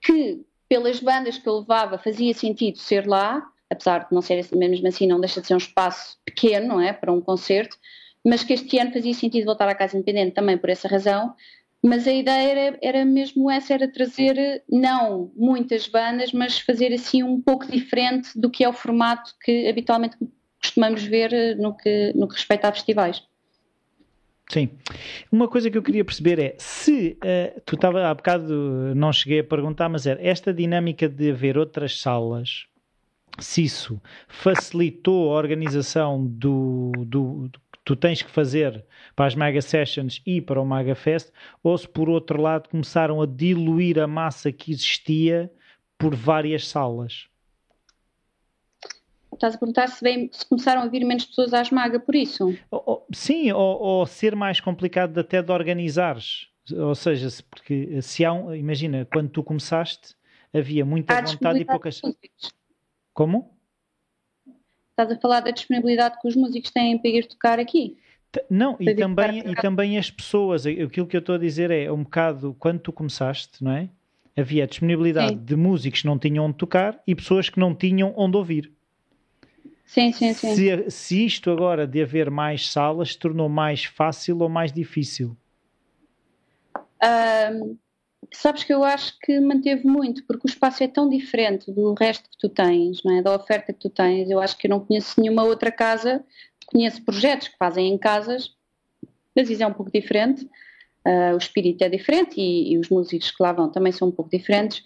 que pelas bandas que eu levava fazia sentido ser lá, apesar de não ser assim, mesmo assim não deixa de ser um espaço pequeno, não é, para um concerto, mas que este ano fazia sentido voltar à Casa Independente também por essa razão, mas a ideia era, era, mesmo essa, era trazer não muitas bandas, mas fazer assim um pouco diferente do que é o formato que habitualmente costumamos ver no que, no que respeita a festivais. Sim. Uma coisa que eu queria perceber é se uh, tu estava há bocado, não cheguei a perguntar, mas era esta dinâmica de haver outras salas, se isso facilitou a organização do, do, do que tu tens que fazer para as Mega Sessions e para o Maga Fest, ou se por outro lado começaram a diluir a massa que existia por várias salas. Estás a perguntar se, vem, se começaram a vir menos pessoas à esmaga por isso? sim, ou, ou, ser mais complicado até de organizares. Ou seja, se, porque se há um, imagina, quando tu começaste, havia muita há vontade e poucas. Como? Estás a falar da disponibilidade que os músicos têm para ir tocar aqui? Não, e também, e também as pessoas, aquilo que eu estou a dizer é um bocado quando tu começaste, não é? Havia disponibilidade Sim. de músicos que não tinham onde tocar e pessoas que não tinham onde ouvir. Sim, sim, sim. Se, se isto agora de haver mais salas se tornou mais fácil ou mais difícil? Um, sabes que eu acho que manteve muito, porque o espaço é tão diferente do resto que tu tens, não é? da oferta que tu tens. Eu acho que eu não conheço nenhuma outra casa, conheço projetos que fazem em casas, mas isso é um pouco diferente. Uh, o espírito é diferente e, e, os músicos que lá vão também são um pouco diferentes.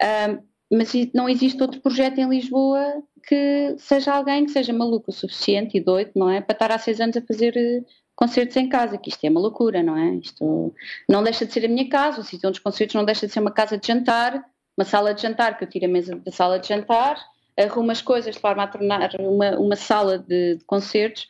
Uh, mas não existe outro projeto em Lisboa que seja alguém que seja maluco o suficiente e doido, não é? Para estar há seis anos a fazer eh, concertos em casa, que isto é uma loucura, não é? Isto não deixa de ser a minha casa, o sítio onde os concertos não deixa de ser uma casa de jantar, uma sala de jantar, que eu tiro a mesa da sala de jantar, arrumo as coisas de forma a tornar uma, uma sala de, de concertos,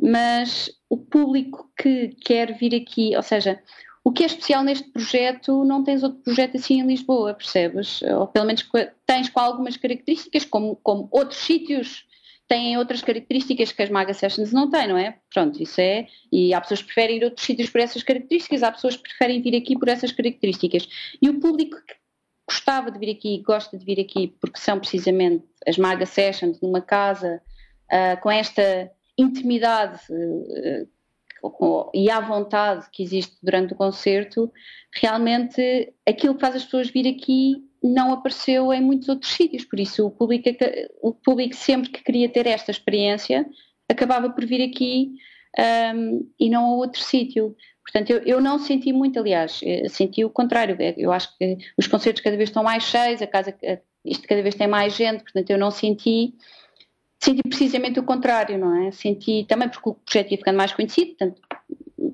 mas o público que quer vir aqui, ou seja, o que é especial neste projeto, não tens outro projeto assim em Lisboa, percebes? Ou pelo menos tens com algumas características, como, como outros sítios têm outras características que as Maga Sessions não têm, não é? Pronto, isso é. E há pessoas que preferem ir a outros sítios por essas características, há pessoas que preferem vir aqui por essas características. E o público que gostava de vir aqui, gosta de vir aqui, porque são precisamente as Maga Sessions numa casa uh, com esta intimidade uh, e à vontade que existe durante o concerto, realmente aquilo que faz as pessoas vir aqui não apareceu em muitos outros sítios, por isso o público, o público sempre que queria ter esta experiência acabava por vir aqui um, e não a outro sítio. Portanto, eu, eu, não senti muito, aliás, senti o contrário. Eu acho que os concertos cada vez estão mais cheios, a casa, isto cada vez tem mais gente, portanto, eu não senti senti precisamente o contrário, não é? Senti também porque o projeto ia ficando mais conhecido, portanto,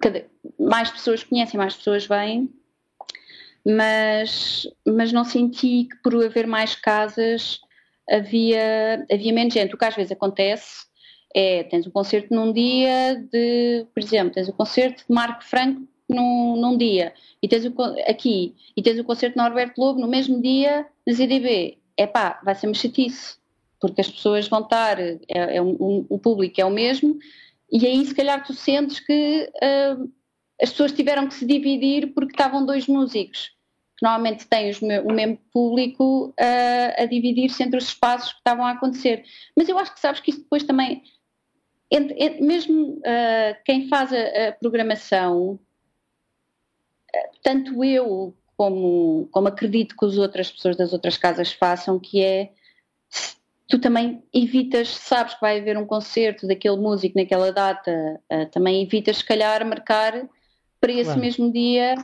cada, mais pessoas conhecem, mais pessoas vêm, mas, mas não senti que por haver mais casas havia, havia menos gente. O que às vezes acontece é, tens um concerto num dia de, por exemplo, tens o um concerto de Marco Franco num, num dia, e tens o, aqui, e tens o concerto de Norberto Lobo no mesmo dia na ZDB. Pá, vai ser uma chatice porque as pessoas vão estar, é, é um, o público é o mesmo, e aí se calhar tu sentes que uh, as pessoas tiveram que se dividir porque estavam dois músicos. que normalmente têm os, o mesmo público uh, a dividir-se entre os espaços que estavam a acontecer. Mas eu acho que sabes que isso depois também, entre, entre, mesmo uh, quem faz a, a programação, tanto eu como, como acredito que as outras pessoas das outras casas façam, que é tu também evitas, sabes que vai haver um concerto daquele músico naquela data, uh, também evitas se calhar marcar para esse claro. mesmo dia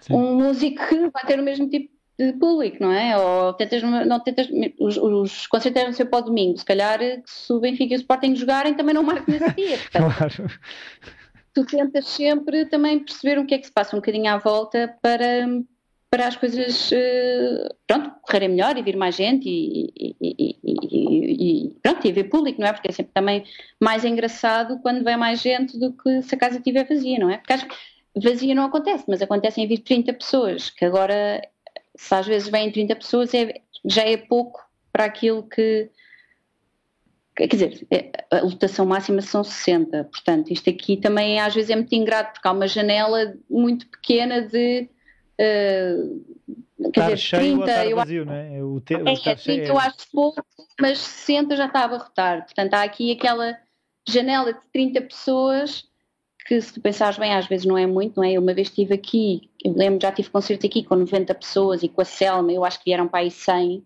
Sim. um músico que vai ter o mesmo tipo de público, não é? Ou tentas, não tentas, os, os concertos devem ser para o domingo, se calhar se o Benfica e o Sporting jogarem também não marcam nesse dia. Portanto, claro. Tu tentas sempre também perceber o que é que se passa um bocadinho à volta para, para as coisas eh, pronto, correrem melhor e vir mais gente e, e, e, e, pronto, e haver público, não é? Porque é sempre também mais engraçado quando vem mais gente do que se a casa estiver vazia, não é? Porque acho que vazia não acontece, mas acontecem em vir 30 pessoas, que agora, se às vezes vêm 30 pessoas, é, já é pouco para aquilo que. Quer dizer, é, a lotação máxima são 60, portanto, isto aqui também às vezes é muito ingrato, porque há uma janela muito pequena de Uh, quer dizer, cheio 30, ou eu vazio, acho, né? o te, é, é, 30 eu acho pouco, mas 60 já está a abarrotar. Portanto, há aqui aquela janela de 30 pessoas que, se tu pensares bem, às vezes não é muito, não é? Eu uma vez estive aqui, eu lembro, já tive concerto aqui com 90 pessoas e com a Selma, eu acho que vieram para aí 100.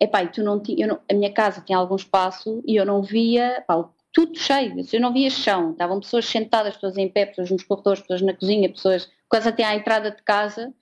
Epá, tu não, eu não, a minha casa tinha algum espaço e eu não via, pá, tudo cheio, eu não via chão, estavam pessoas sentadas, pessoas em pé, pessoas nos corredores, pessoas na cozinha, pessoas quase até à entrada de casa,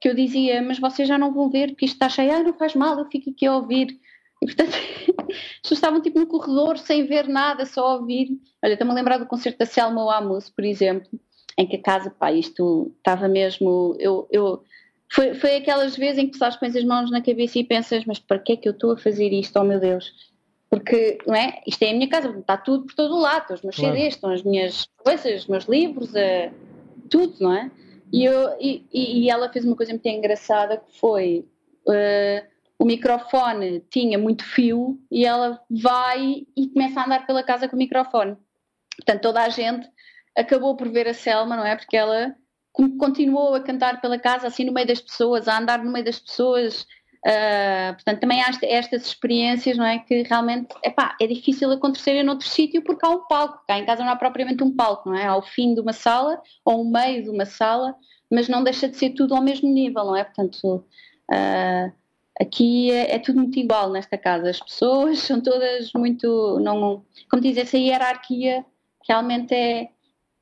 que eu dizia, mas vocês já não vão ver porque isto está cheio, ah, não faz mal, eu fico aqui a ouvir. E portanto, as pessoas estavam tipo no corredor sem ver nada, só a ouvir. Olha, estou-me a lembrar do concerto da Selma Amos, por exemplo, em que a casa, pá, isto estava mesmo. Eu, eu, foi, foi aquelas vezes em que tu pões as mãos na cabeça e pensas, mas para que é que eu estou a fazer isto, oh meu Deus? Porque, não é? Isto é a minha casa, está tudo por todo o lado, estão os meus claro. CDs, estão as minhas coisas, os meus livros, a tudo, não é? E, eu, e, e ela fez uma coisa muito engraçada que foi uh, o microfone tinha muito fio e ela vai e começa a andar pela casa com o microfone. Portanto, toda a gente acabou por ver a Selma, não é? Porque ela continuou a cantar pela casa, assim no meio das pessoas, a andar no meio das pessoas, Uh, portanto, também há estas experiências, não é? Que realmente epá, é difícil acontecerem noutro sítio porque há um palco. Cá em casa não há propriamente um palco, não é? Há o fim de uma sala ou o meio de uma sala, mas não deixa de ser tudo ao mesmo nível, não é? Portanto, uh, aqui é, é, tudo muito igual nesta casa. As pessoas são todas muito. Não, como diz, essa hierarquia realmente é,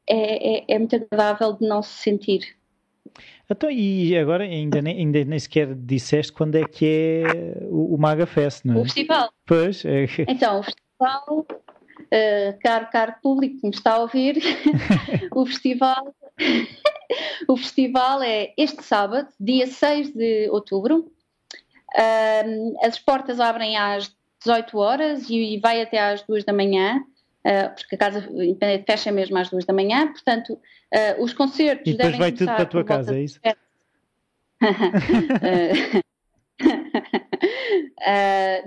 é, é, é muito agradável de não se sentir. Então, e agora ainda nem, ainda nem sequer disseste quando é que é o, o Maga Fest, não é? O festival. Pois. É... Então, o festival, uh, caro, caro público que me está a ouvir, o festival o festival é este sábado, dia 6 de outubro. Uh, as portas abrem às 18 horas e, e vai até às 2 da manhã. Uh, porque a Casa Independente fecha mesmo às duas da manhã, portanto, uh, os concertos e depois vai tudo para a tua casa, é isso? uh,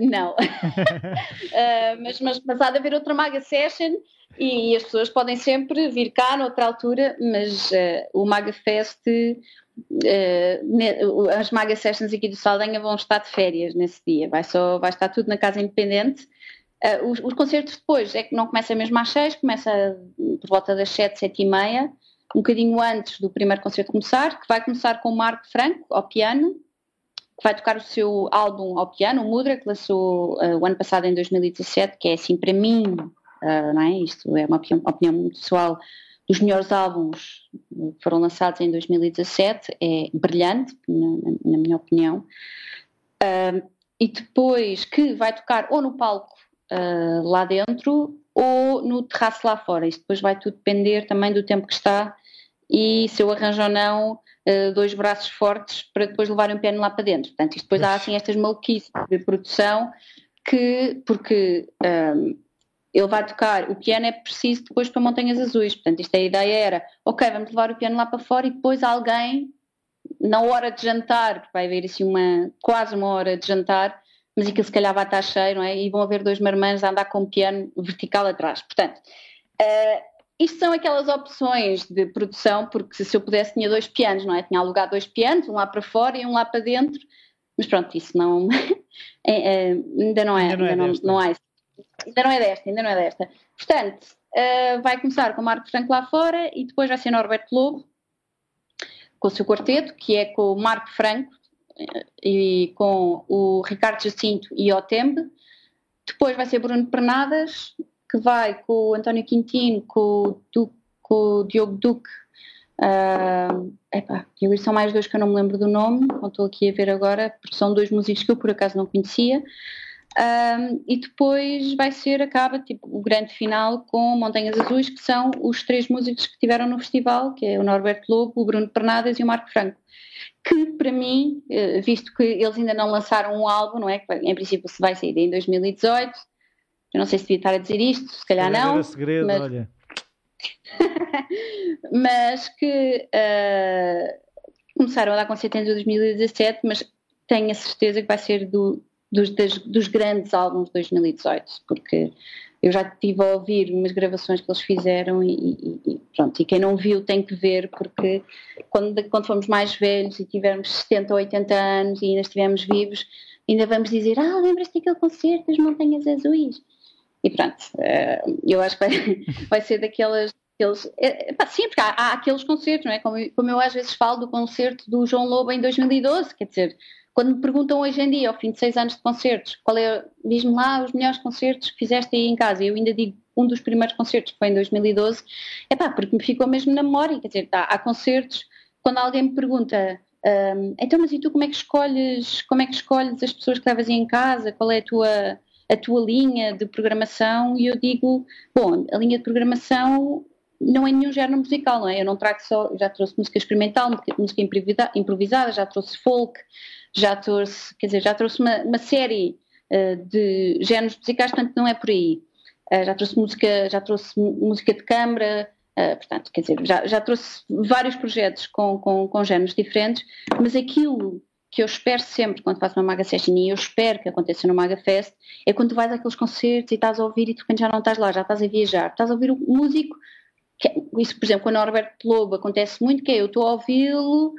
não, mas, mas, mas há de haver outra Maga Session e as pessoas podem sempre vir cá noutra altura, mas o Maga Fest, as Maga Sessions aqui do Saldanha vão estar de férias nesse dia, vai, só, vai estar tudo na Casa Independente Uh, os, os, concertos depois é que não começa mesmo às seis, começa por volta das sete, sete e meia, um bocadinho antes do primeiro concerto começar, que vai começar com o Marco Franco, ao piano, que vai tocar o seu álbum ao piano, o Mudra, que lançou uh, o ano passado, em 2017, que é assim, para mim, uh, não é? Isto é uma opinião, opinião pessoal, dos melhores álbuns que foram lançados em 2017, é brilhante, na, na minha opinião. Uh, e depois que vai tocar ou no palco uh, lá dentro ou no terraço lá fora. Isto depois vai tudo depender também do tempo que está e se eu arranjo ou não uh, dois braços fortes para depois levarem um piano lá para dentro. Portanto, isto depois há assim estas maluquices de produção que, porque um, ele vai tocar, o piano é preciso depois para Montanhas Azuis. Portanto, isto a ideia era, ok, vamos levar o piano lá para fora e depois alguém, na hora de jantar, vai haver assim uma, quase uma hora de jantar, mas aquilo se calhar vai estar cheio, não é? E vão haver dois marmãs a andar com um piano vertical atrás. Portanto, uh, isto são aquelas opções de produção, porque se eu pudesse tinha dois pianos, não é? Tinha alugado dois pianos, um lá para fora e um lá para dentro, mas pronto, isso não é, é, ainda não é, ainda não, é ainda, não, não há, ainda não é desta, ainda não é desta. Portanto, uh, vai começar com o Marco Franco lá fora e depois vai ser Norberto Lobo com o seu quarteto, que é com o Marco Franco e com o Ricardo Jacinto e o Tembe. Depois vai ser Bruno Pernadas, que vai com o António Quintino, com o, Duque, com o Diogo Duque. Uh, epá, e são mais dois que eu não me lembro do nome, não estou aqui a ver agora, porque são dois músicos que eu por acaso não conhecia. Um, e depois vai ser, acaba tipo, o grande final com Montanhas Azuis, que são os três músicos que tiveram no festival, que é o Norberto Lobo, o Bruno Pernadas e o Marco Franco. Que para mim, eh, visto que eles ainda não lançaram um álbum, não é? Que em princípio se vai sair em 2018, eu não sei se devia estar a dizer isto, se calhar não. Era segredo, mas... olha. mas que uh, começaram a dar concerto em 2017, mas tenho a certeza que vai ser do, dos, das, dos grandes álbuns de 2018, porque eu já estive a ouvir umas gravações que eles fizeram e, e, e, pronto, e quem não viu tem que ver, porque quando, quando formos mais velhos e tivermos 70 ou 80 anos e ainda estivermos vivos, ainda vamos dizer, ah, lembras-te daquele concerto das Montanhas Azuis? E pronto, eh, eu acho que vai, vai ser daquelas pá, sim, porque há, há, aqueles concertos, não é? Como, como, eu às vezes falo do concerto do João Lobo em 2012, quer dizer, quando me perguntam hoje em dia, ao fim de seis anos de concertos, qual é, diz-me lá os melhores concertos que fizeste aí em casa, eu ainda digo um dos primeiros concertos que foi em 2012, é pá, porque me ficou mesmo na memória, quer dizer, tá, há concertos, quando alguém me pergunta, um, então mas e tu como é que escolhes, como é que escolhes as pessoas que levas aí em casa, qual é a tua, a tua linha de programação, e eu digo, bom, a linha de programação não é nenhum género musical, não é? Eu não trago só, já trouxe música experimental, música improvisada, já trouxe folk, já trouxe, quer dizer, já trouxe uma, uma série uh, de géneros musicais, portanto não é por aí. Uh, já trouxe música, já trouxe música de câmara, uh, portanto, quer dizer, já, já trouxe vários projetos com, com, com géneros diferentes, mas aquilo que eu espero sempre quando faço uma Maga Session e eu espero que aconteça no Maga Fest é quando tu vais àqueles concertos e estás a ouvir e de repente já não estás lá, já estás a viajar, estás a ouvir o músico, que, isso por exemplo com o Norberto Lobo acontece muito, que é eu estou a ouvi-lo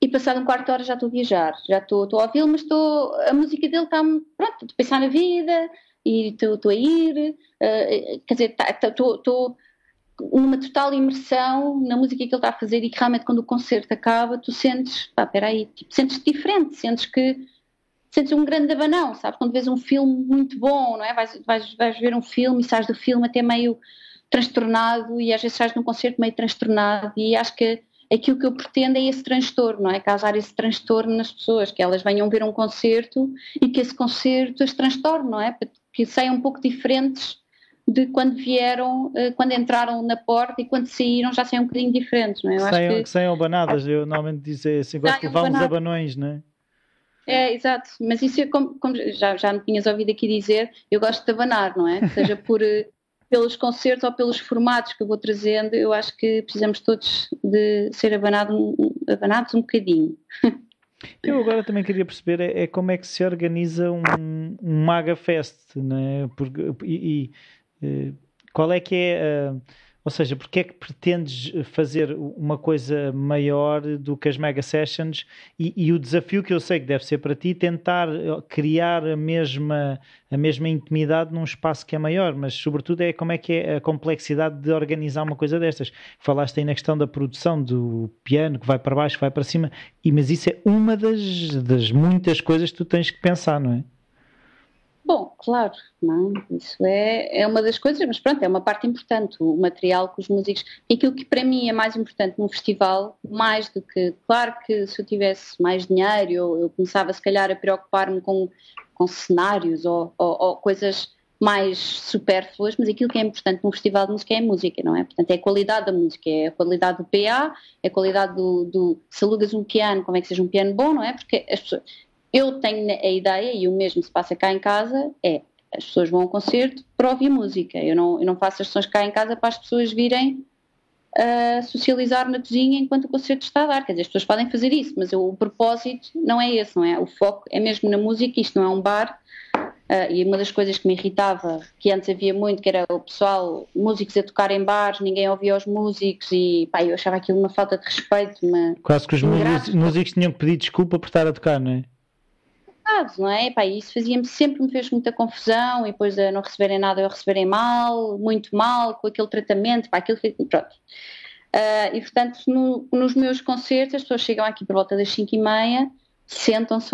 e passado um quarto de hora já estou a viajar, já estou, estou a ouvi-lo, mas estou, a música dele está, pronto, estou a pensar na vida e estou, estou a ir, uh, quer dizer, tá, tá, estou, estou numa total imersão na música que ele está a fazer e que realmente quando o concerto acaba tu sentes, pá, peraí, tipo, sentes diferente, sentes que sentes um grande abanão, sabes? Quando vês um filme muito bom, não é? Vais, vais, vais ver um filme e sais do filme até meio transtornado e às vezes sais num concerto meio transtornado e acho que aquilo que eu pretendo é esse transtorno, não é? Causar esse transtorno nas pessoas, que elas venham ver um concerto e que esse concerto as transtorne, não é? Que saiam um pouco diferentes de quando vieram, eh, quando entraram na porta e quando saíram já saiam um bocadinho diferentes, não é? Eu saiam, que... que saiam abanadas, eu normalmente dizer assim, gosto de levar uns abanões, não é? É, exato, mas isso é como, como, já, já me tinhas ouvido aqui dizer, eu gosto de abanar, não é? Seja por eh, pelos concertos ou pelos formatos que eu vou trazendo, eu acho que precisamos todos de ser abanado, abanados um bocadinho. Eu agora também queria perceber é, é como é que se organiza um, um Maga Fest, né? Porque, e, e eh, qual é que é uh, ou seja, porque é que pretendes fazer uma coisa maior do que as mega sessions e, e, o desafio que eu sei que deve ser para ti tentar eh, criar a mesma, a mesma intimidade num espaço que é maior, mas sobretudo é como é que é a complexidade de organizar uma coisa destas. Falaste aí na questão da produção do piano que vai para baixo, que vai para cima, e, mas isso é uma das, das muitas coisas que tu tens que pensar, não é? Bom, claro, não, isso é, é uma das coisas, mas pronto, é uma parte importante, o material que os músicos. E aquilo que para mim é mais importante num festival, mais do que. Claro que se eu tivesse mais dinheiro, eu, eu começava se calhar a preocupar-me com, com cenários ou, ou, ou, coisas mais supérfluas, mas aquilo que é importante num festival de música é a música, não é? Portanto, é a qualidade da música, é a qualidade do PA, é a qualidade do. do se alugas um piano, como é que seja um piano bom, não é? Porque as pessoas eu tenho a ideia, e o mesmo se passa cá em casa, é as pessoas vão ao concerto para ouvir música. Eu não, eu não faço as sessões cá em casa para as pessoas virem uh, socializar na cozinha enquanto o concerto está a dar. Quer dizer, as pessoas podem fazer isso, mas o propósito não é esse, não é? O foco é mesmo na música, isto não é um bar. Uh, e uma das coisas que me irritava, que antes havia muito, que era o pessoal, músicos a tocar em bares, ninguém ouvia os músicos e pá, eu achava aquilo uma falta de respeito. Uma, Quase que os músicos, músicos tinham que pedir desculpa por estar a tocar, não é? Não é? Pá, isso fazia-me sempre me fez muita confusão e depois a não receberem nada eu receberem mal, muito mal, com aquele tratamento, pá, aquilo pronto. Uh, e portanto, no, nos meus concertos, as pessoas chegam aqui por volta das 5 e meia sentam-se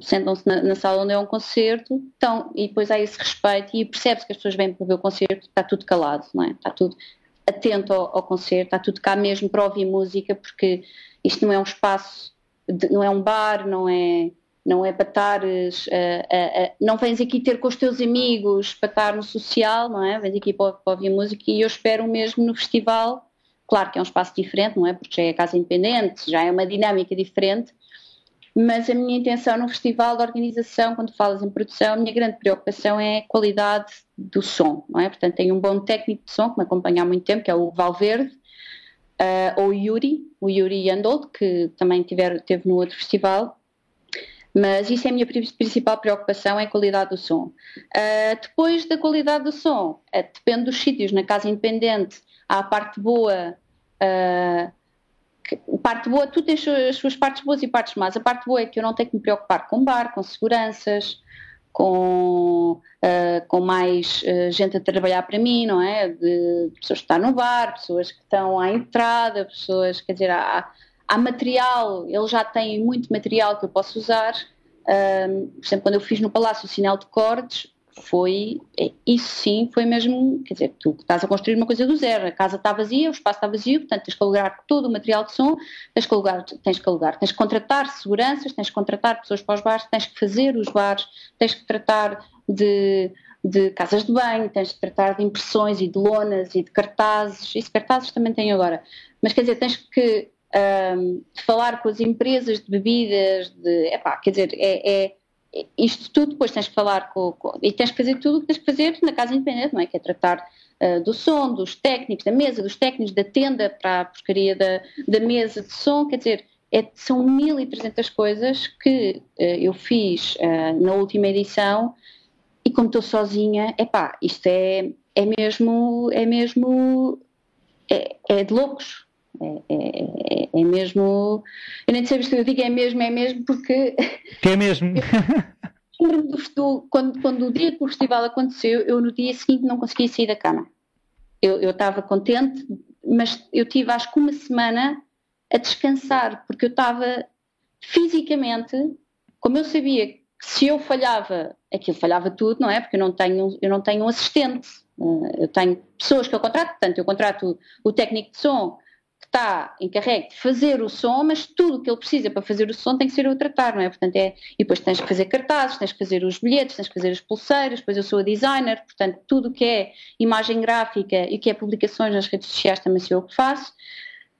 sentam na, na, sala onde é um concerto então, e depois há esse respeito e percebe-se que as pessoas vêm para ver o concerto, está tudo calado, não é? está tudo atento ao, ao, concerto, está tudo cá mesmo para ouvir música, porque isto não é um espaço, não é um bar, não é, não é para estares, uh, uh, uh, não vens aqui ter com os teus amigos para estar no social, não é? Vens aqui para, para ouvir música e eu espero mesmo no festival, claro que é um espaço diferente, não é? Porque já é casa independente, já é uma dinâmica diferente, mas a minha intenção no festival de organização, quando falas em produção, a minha grande preocupação é a qualidade do som, não é? Portanto, tenho um bom técnico de som que me acompanha há muito tempo, que é o Valverde, uh, ou o Yuri, o Yuri Yandold, que também tiver, teve no outro festival, mas isso é a minha principal preocupação, é a qualidade do som. Uh, depois da qualidade do som, uh, depende dos sítios, na casa independente há a parte boa parte boa, tu tens as suas partes boas e partes más. A parte boa é que eu não tenho que me preocupar com bar, com seguranças, com, uh, com mais uh, gente a trabalhar para mim, não é? De pessoas que estão no bar, pessoas que estão à entrada, pessoas, quer dizer, há, há material, ele já tem muito material que eu posso usar. Uh, por exemplo, quando eu fiz no Palácio o sinal de cordes, foi, é, isso sim, foi mesmo, quer dizer, tu estás a construir uma coisa do zero, a casa está vazia, o espaço está vazio, portanto tens que alugar todo o material de som, tens que alugar, tens que alugar, tens que contratar seguranças, tens que contratar pessoas para os bares, tens que fazer os bares, tens que tratar de, de casas de banho, tens que tratar de impressões e de lonas e de cartazes, isso cartazes também tem agora, mas quer dizer, tens que um, falar com as empresas de bebidas, de, epá, quer dizer, é, é isto tudo depois tens que falar com, com, e tens que fazer tudo o que tens que fazer na casa independente, não é? Que é tratar uh, do som, dos técnicos da mesa, dos técnicos da tenda para a porcaria da, da mesa de som, quer dizer, é, são 1300 coisas que uh, eu fiz uh, na última edição e como estou sozinha, epá, isto é, é mesmo, é mesmo, é, é de loucos, é, é, é, mesmo. Eu nem sei se eu digo é mesmo, é mesmo porque. Que é mesmo. do, quando, quando o dia que o festival aconteceu, eu no dia seguinte não conseguia sair da cama. Eu estava contente, mas eu tive acho que uma semana a descansar, porque eu estava fisicamente, como eu sabia que se eu falhava, aquilo falhava tudo, não é? Porque eu não tenho, eu não tenho um assistente. Eh, eu tenho pessoas que eu contrato, portanto, eu contrato o técnico de som, está encarregue de fazer o som, mas tudo o que ele precisa para fazer o som tem que ser eu tratar, não é? Portanto, é, e depois tens que fazer cartazes, tens que fazer os bilhetes, tens que fazer as pulseiras, depois eu sou a designer, portanto, tudo o que é imagem gráfica e o que é publicações nas redes sociais também sou eu que faço.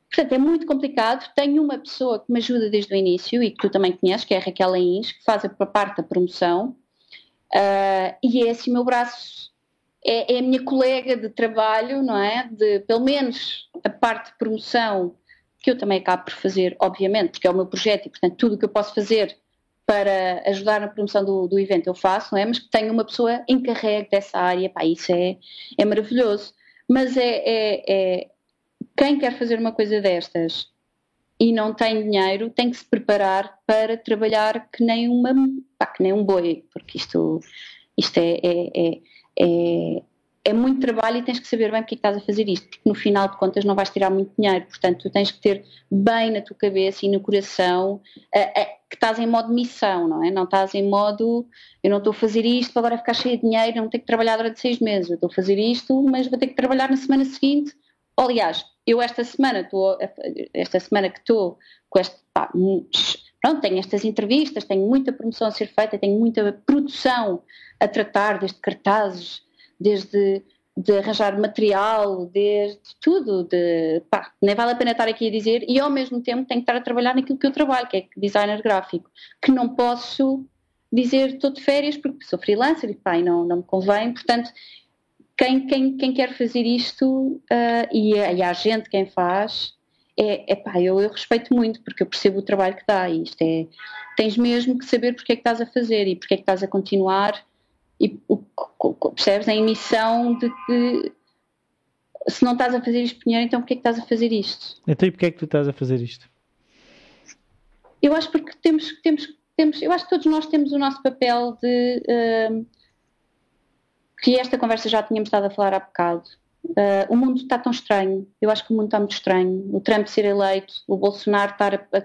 Portanto, é muito complicado. Tenho uma pessoa que me ajuda desde o início e que tu também conheces, que é a Raquel Ains, que faz a parte da promoção. Uh, e é assim o meu braço é, é, a minha colega de trabalho, não é? De pelo menos a parte de promoção, que eu também acabo por fazer, obviamente, porque é o meu projeto e, portanto, tudo o que eu posso fazer para ajudar na promoção do, do evento eu faço, não é? Mas que tenho uma pessoa encarregue dessa área, pá, isso é, é maravilhoso. Mas é, é, é quem quer fazer uma coisa destas e não tem dinheiro tem que se preparar para trabalhar que nem uma pá, que nem um boi, porque isto, isto é, é, é é, é muito trabalho e tens que saber bem porque é estás a fazer isto, porque no final de contas não vais tirar muito dinheiro, portanto tu tens que ter bem na tua cabeça e no coração que estás em modo missão, não é? Não estás em modo eu não estou a fazer isto para agora ficar cheio de dinheiro, não tenho que trabalhar durante seis meses, eu estou a fazer isto, mas vou ter que trabalhar na semana seguinte. Aliás, eu esta semana estou, esta semana que estou com este pá, pronto, tenho estas entrevistas, tenho muita promoção a ser feita, tenho muita produção a tratar, desde cartazes, desde de arranjar material, desde tudo, de, pá, nem vale a pena estar aqui a dizer, e ao mesmo tempo tenho que estar a trabalhar naquilo que eu trabalho, que é designer gráfico, que não posso dizer estou de férias porque sou freelancer e pá, não, não me convém, portanto, quem, quem, quem quer fazer isto uh, e, e há gente quem faz, é, é pá, eu, eu respeito muito porque eu percebo o trabalho que dá e isto é, tens mesmo que saber porque é que estás a fazer e porque é que estás a continuar e percebes a emissão de que se não estás a fazer isto, Pinheiro, então porquê é que estás a fazer isto? Então e porquê é que tu estás a fazer isto? Eu acho porque temos, temos, temos eu acho que todos nós temos o nosso papel de uh, que esta conversa já tínhamos estado a falar há bocado. Uh, o mundo está tão estranho, eu acho que o mundo está muito estranho. O Trump ser eleito, o Bolsonaro estar a,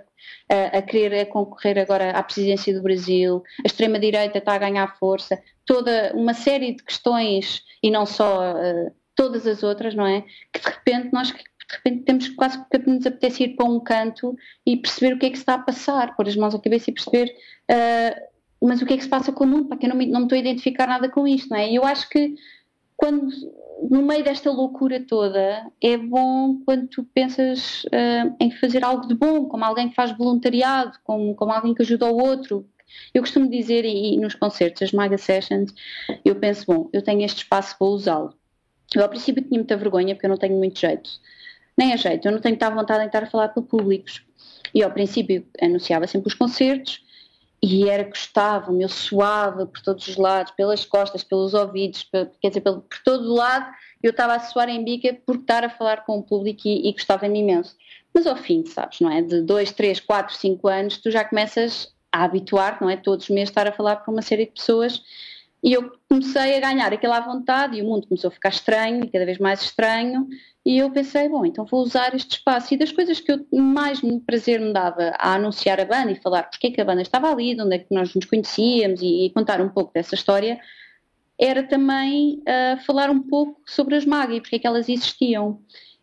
a, a querer a concorrer agora à presidência do Brasil, a extrema-direita está a ganhar força, toda uma série de questões, e não só uh, todas as outras, não é? Que de repente nós de repente temos quase que nos apetece ir para um canto e perceber o que é que se está a passar, pôr as mãos à cabeça e perceber uh, mas o que é que se passa com o mundo, para que eu não me, não me estou a identificar nada com isto, não é? E eu acho que quando no meio desta loucura toda, é bom quando tu pensas uh, em fazer algo de bom, como alguém que faz voluntariado, como, como alguém que ajuda o outro. Eu costumo dizer, e, e nos concertos, as Maga Sessions, eu penso, bom, eu tenho este espaço, vou usá-lo. Eu ao princípio tinha muita vergonha, porque eu não tenho muito jeito. Nem a jeito, eu não tenho muita vontade em estar a falar para públicos. E ao princípio anunciava sempre os concertos, e era gostava-me, eu suava por todos os lados, pelas costas, pelos ouvidos, por, quer dizer, por, por todo o lado, eu estava a suar em bica por estar a falar com o público e, e gostava-me imenso. Mas ao fim, sabes, não é? De dois, três, quatro, cinco anos, tu já começas a habituar, não é? Todos os meses estar a falar para uma série de pessoas e eu comecei a ganhar aquela vontade e o mundo começou a ficar estranho e cada vez mais estranho e eu pensei, bom, então vou usar este espaço. E das coisas que eu mais prazer me dava a anunciar a banda e falar porque é que a banda estava ali, de onde é que nós nos conhecíamos e, e contar um pouco dessa história, era também uh, falar um pouco sobre as magas e porque é que elas existiam.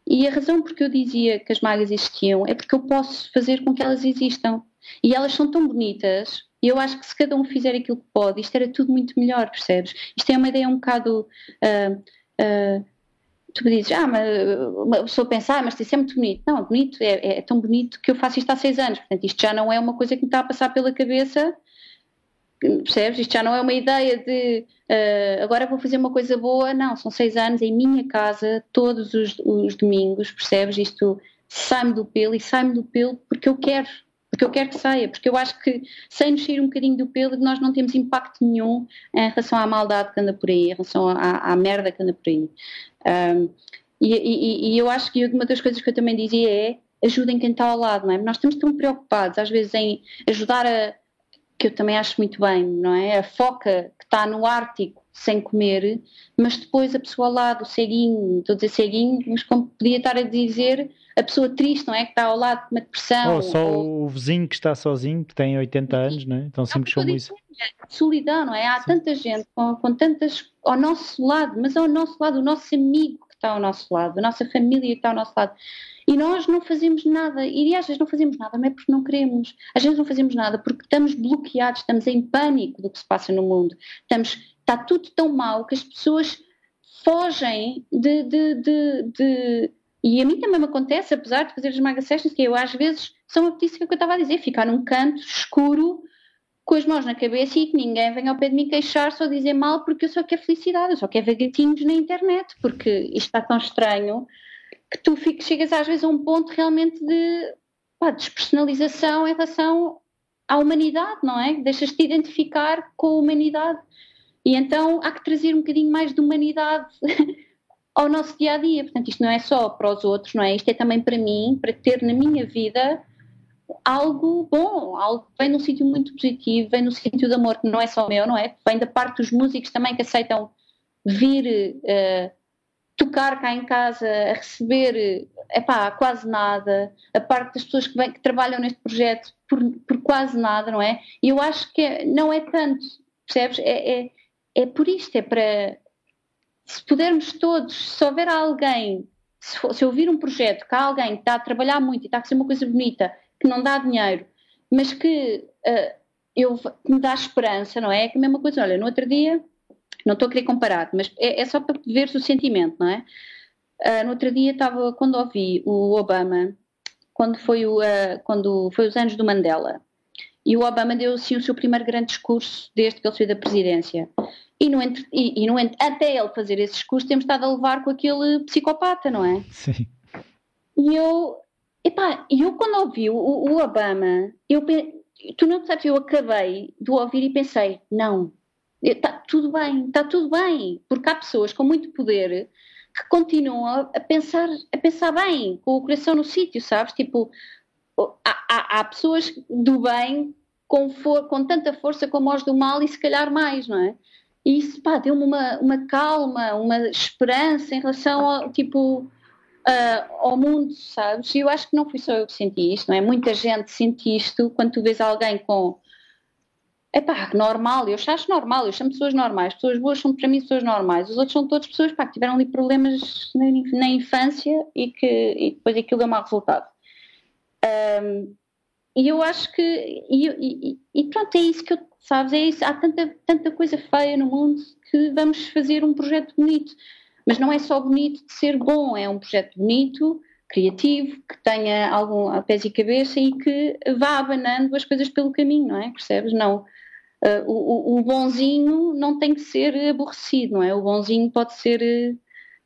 E a razão porque eu dizia que as magas existiam é porque eu posso fazer com que elas existam. E elas são tão bonitas, e eu acho que se cada um fizer aquilo que pode, isto era tudo muito melhor, percebes? Isto é uma ideia um bocado. Uh, uh, tu me dizes, ah, mas uma pessoa pensa, ah, mas isso é muito bonito. Não, bonito, é, é, tão bonito que eu faço isto há seis anos. Portanto, isto já não é uma coisa que me está a passar pela cabeça, percebes? Isto já não é uma ideia de uh, agora vou fazer uma coisa boa. Não, são seis anos em minha casa, todos os, os domingos, percebes? Isto sai-me do pelo e sai-me do pelo porque eu quero. Porque eu quero que saia, porque eu acho que sem sair um bocadinho do pelo nós não temos impacto nenhum em relação à maldade que anda por aí, em relação à, à merda que anda por aí. Um, e, e, e, eu acho que uma das coisas que eu também dizia é ajudem quem está ao lado, não é? Nós estamos tão preocupados às vezes em ajudar a, que eu também acho muito bem, não é? A foca que está no Ártico sem comer, mas depois a pessoa ao lado, o ceguinho, estou a dizer ceguinho, mas como podia estar a dizer a pessoa triste, não é? Que está ao lado de uma depressão. Ou só ou... o vizinho que está sozinho, que tem 80 anos, não é? Tão simples como isso. Solidão, não é? Há Sim. tanta gente com, com tantas ao nosso lado, mas ao nosso lado, o nosso amigo que está ao nosso lado, a nossa família que está ao nosso lado. E nós não fazemos nada, e às vezes não fazemos nada, não é porque não queremos, às vezes não fazemos nada porque estamos bloqueados, estamos em pânico do que se passa no mundo, estamos, está tudo tão mal que as pessoas fogem de, de, de, de e a mim também me acontece, apesar de fazer as maga sessions, que eu às vezes são uma petícia que eu estava a dizer, ficar num canto escuro com as mãos na cabeça e que ninguém venha ao pé de mim queixar só dizer mal porque eu só quero felicidade, eu só quero ver gatinhos na internet, porque isto está tão estranho que tu chegas às vezes a um ponto realmente de pá, despersonalização em relação à humanidade, não é? Deixas-te identificar com a humanidade. E então há que trazer um bocadinho mais de humanidade ao nosso dia a dia. Portanto, isto não é só para os outros, não é? Isto é também para mim, para ter na minha vida algo bom, algo que vem num sítio muito positivo, vem no sítio de amor que não é só meu, não é? Vem da parte dos músicos também que aceitam vir uh, tocar cá em casa, a receber, epá, quase nada, a parte das pessoas que, vem, que trabalham neste projeto por, por, quase nada, não é? E eu acho que é, não é tanto, percebes? É, é, é por isto, é para se pudermos todos, se houver alguém, se, for, se ouvir um projeto que há alguém que está a trabalhar muito e está a fazer uma coisa bonita, que não dá dinheiro, mas que uh, eu, me dá esperança, não é? É a mesma coisa, olha, no outro dia, não estou a querer comparar, mas é, é só para ver o sentimento, não é? Uh, no outro dia estava, quando ouvi o Obama, quando foi, o, uh, quando foi os anos do Mandela, e o Obama deu assim o seu primeiro grande discurso desde que ele saiu da presidência. E, no, e, e no, até ele fazer esse discurso, temos estado a levar com aquele psicopata, não é? Sim. E eu, epá, eu quando ouvi o, o Obama, eu, tu não sabes, eu acabei de ouvir e pensei, não, Está tudo bem, está tudo bem, porque há pessoas com muito poder que continuam a, a pensar, a pensar bem, com o coração no sítio, sabes? Tipo, há, há, há, pessoas do bem com, for, com tanta força como os do mal e se calhar mais, não é? E isso, pá, deu-me uma, uma calma, uma esperança em relação ao, tipo, uh, ao mundo, sabes? E eu acho que não fui só eu que senti isto, não é? Muita gente sente isto quando tu vês alguém com é pá, normal, eu acho normal, eu chamo pessoas normais, pessoas boas são para mim pessoas normais, os outros são todas pessoas pá, que tiveram ali problemas na, na infância e que e depois aquilo deu mau resultado. Um, e eu acho que, e, e, e, pronto, é isso que eu, sabes, é isso, há tanta, tanta coisa feia no mundo que vamos fazer um projeto bonito, mas não é só bonito de ser bom, é um projeto bonito, criativo, que tenha algum pés e cabeça e que vá abanando as coisas pelo caminho, não é? Percebes? Não, Uh, o, o, bonzinho não tem que ser aborrecido, não é? O bonzinho pode ser uh,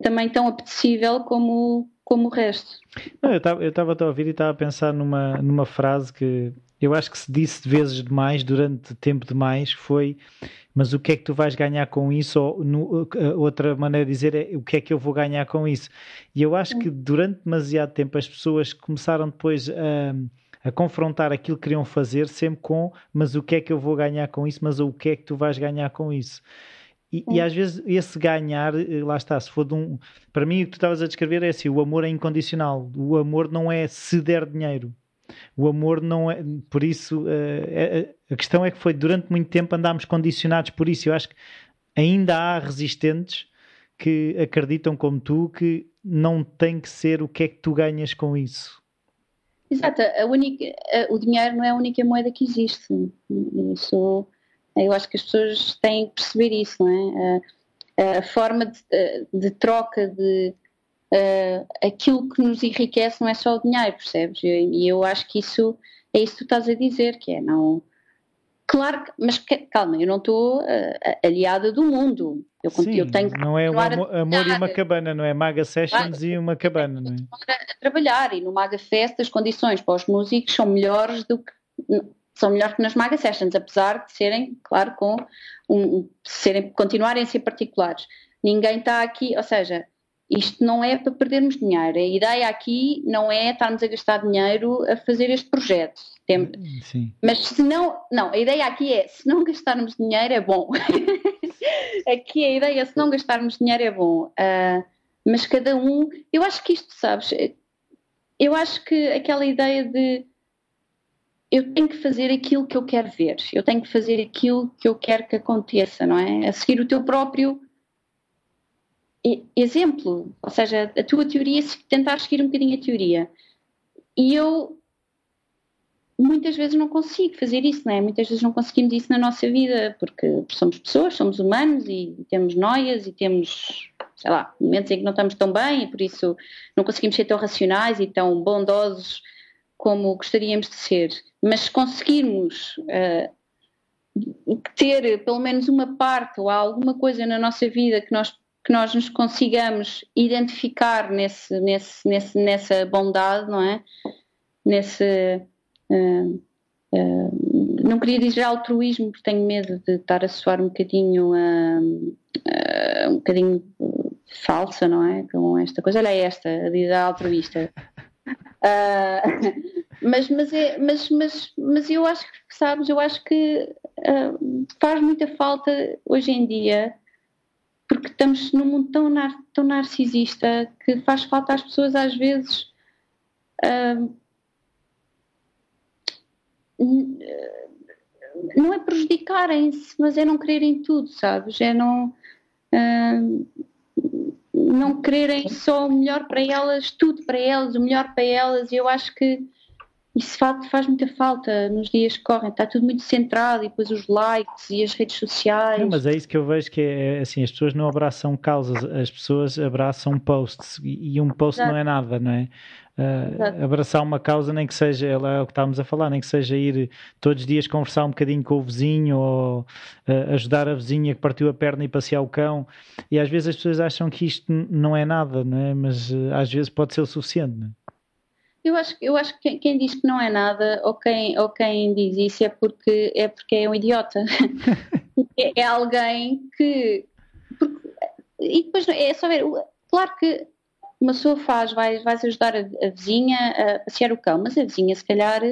também tão apetecível como, como o resto. Não, eu estava a ouvir e estava a pensar numa, numa frase que eu acho que se disse vezes demais, durante tempo demais, foi mas o que é que tu vais ganhar com isso? Ou no, outra maneira de dizer é o que é que eu vou ganhar com isso? E eu acho que durante demasiado tempo as pessoas começaram depois a a confrontar aquilo que queriam fazer, sempre com mas o que é que eu vou ganhar com isso, mas o que é que tu vais ganhar com isso. E, e, às vezes esse ganhar, eh, lá está, se for de um. Para mim, o que tu estavas a descrever é assim: o amor é incondicional. O amor não é se der dinheiro. O amor não é. Por isso, uh, a questão é que foi durante muito tempo andámos condicionados por isso. Eu acho que ainda há resistentes que acreditam, como tu, que não tem que ser o que é que tu ganhas com isso. Exato, a única, a, o dinheiro não é a única moeda que existe. Isso, eu acho que as pessoas têm que perceber isso, não é? A, a forma de, de, troca de uh, aquilo que nos enriquece não é só o dinheiro, percebes? E eu, eu acho que isso é isso que tu estás a dizer, que é não Claro, mas calma, eu não estou uh, aliada do mundo. Eu, Sim, eu tenho que não é um amor, amor, e uma cabana, não é? Maga Sessions claro, e uma cabana, não é? A trabalhar e no Maga Fest as condições para os músicos são melhores do que são melhores que nas Maga Sessions, apesar de serem, claro, com um, serem, continuarem a ser particulares. Ninguém está aqui, ou seja, isto não é para perdermos dinheiro. A ideia aqui não é estarmos a gastar dinheiro a fazer este projeto. Tem... Mas se não, não, a ideia aqui é se não gastarmos dinheiro é bom. aqui a ideia é se não gastarmos dinheiro é bom. Uh, mas cada um, eu acho que isto, sabes, eu acho que aquela ideia de eu tenho que fazer aquilo que eu quero ver, eu tenho que fazer aquilo que eu quero que aconteça, não é? A seguir o teu próprio exemplo, ou seja, a tua teoria, se tentar seguir um bocadinho a teoria. E eu muitas vezes não consigo fazer isso, não é? Muitas vezes não conseguimos isso na nossa vida, porque somos pessoas, somos humanos e temos noias e temos, sei lá, momentos em que não estamos tão bem e por isso não conseguimos ser tão racionais e tão bondosos como gostaríamos de ser. Mas se conseguirmos uh, ter pelo menos uma parte ou alguma coisa na nossa vida que nós que nós nos consigamos identificar nesse, nesse, nesse, nessa bondade, não é? Nesse. Uh, uh, não queria dizer altruísmo, porque tenho medo de estar a soar um bocadinho, um bocadinho falsa, não é? Com esta coisa. Olha esta, a dizer altruísta. mas, mas, é, mas, mas, mas eu acho que, sabes, eu acho que faz muita falta hoje em dia porque estamos num mundo tão, nar tão narcisista que faz falta às pessoas às vezes uh, não é prejudicarem-se, mas é não quererem tudo, sabes? É não uh, não quererem só o melhor para elas, tudo para elas, o melhor para elas, e eu acho que isso faz muita falta nos dias que correm, está tudo muito centrado e depois os likes e as redes sociais. Não, mas é isso que eu vejo que é, é assim, as pessoas não abraçam causas, as pessoas abraçam posts e um post Exato. não é nada, não é? Uh, abraçar uma causa, nem que seja, é o que estávamos a falar, nem que seja ir todos os dias conversar um bocadinho com o vizinho ou uh, ajudar a vizinha que partiu a perna e passear o cão. E às vezes as pessoas acham que isto não é nada, não é? Mas uh, às vezes pode ser o suficiente, não é? Eu acho, eu acho que quem diz que não é nada, ou quem, ou quem diz isso, é porque é, porque é um idiota. é, é alguém que. Porque, e depois é só ver. Claro que uma pessoa faz, vai, vais ajudar a, a, vizinha a passear o cão, mas a vizinha, se calhar,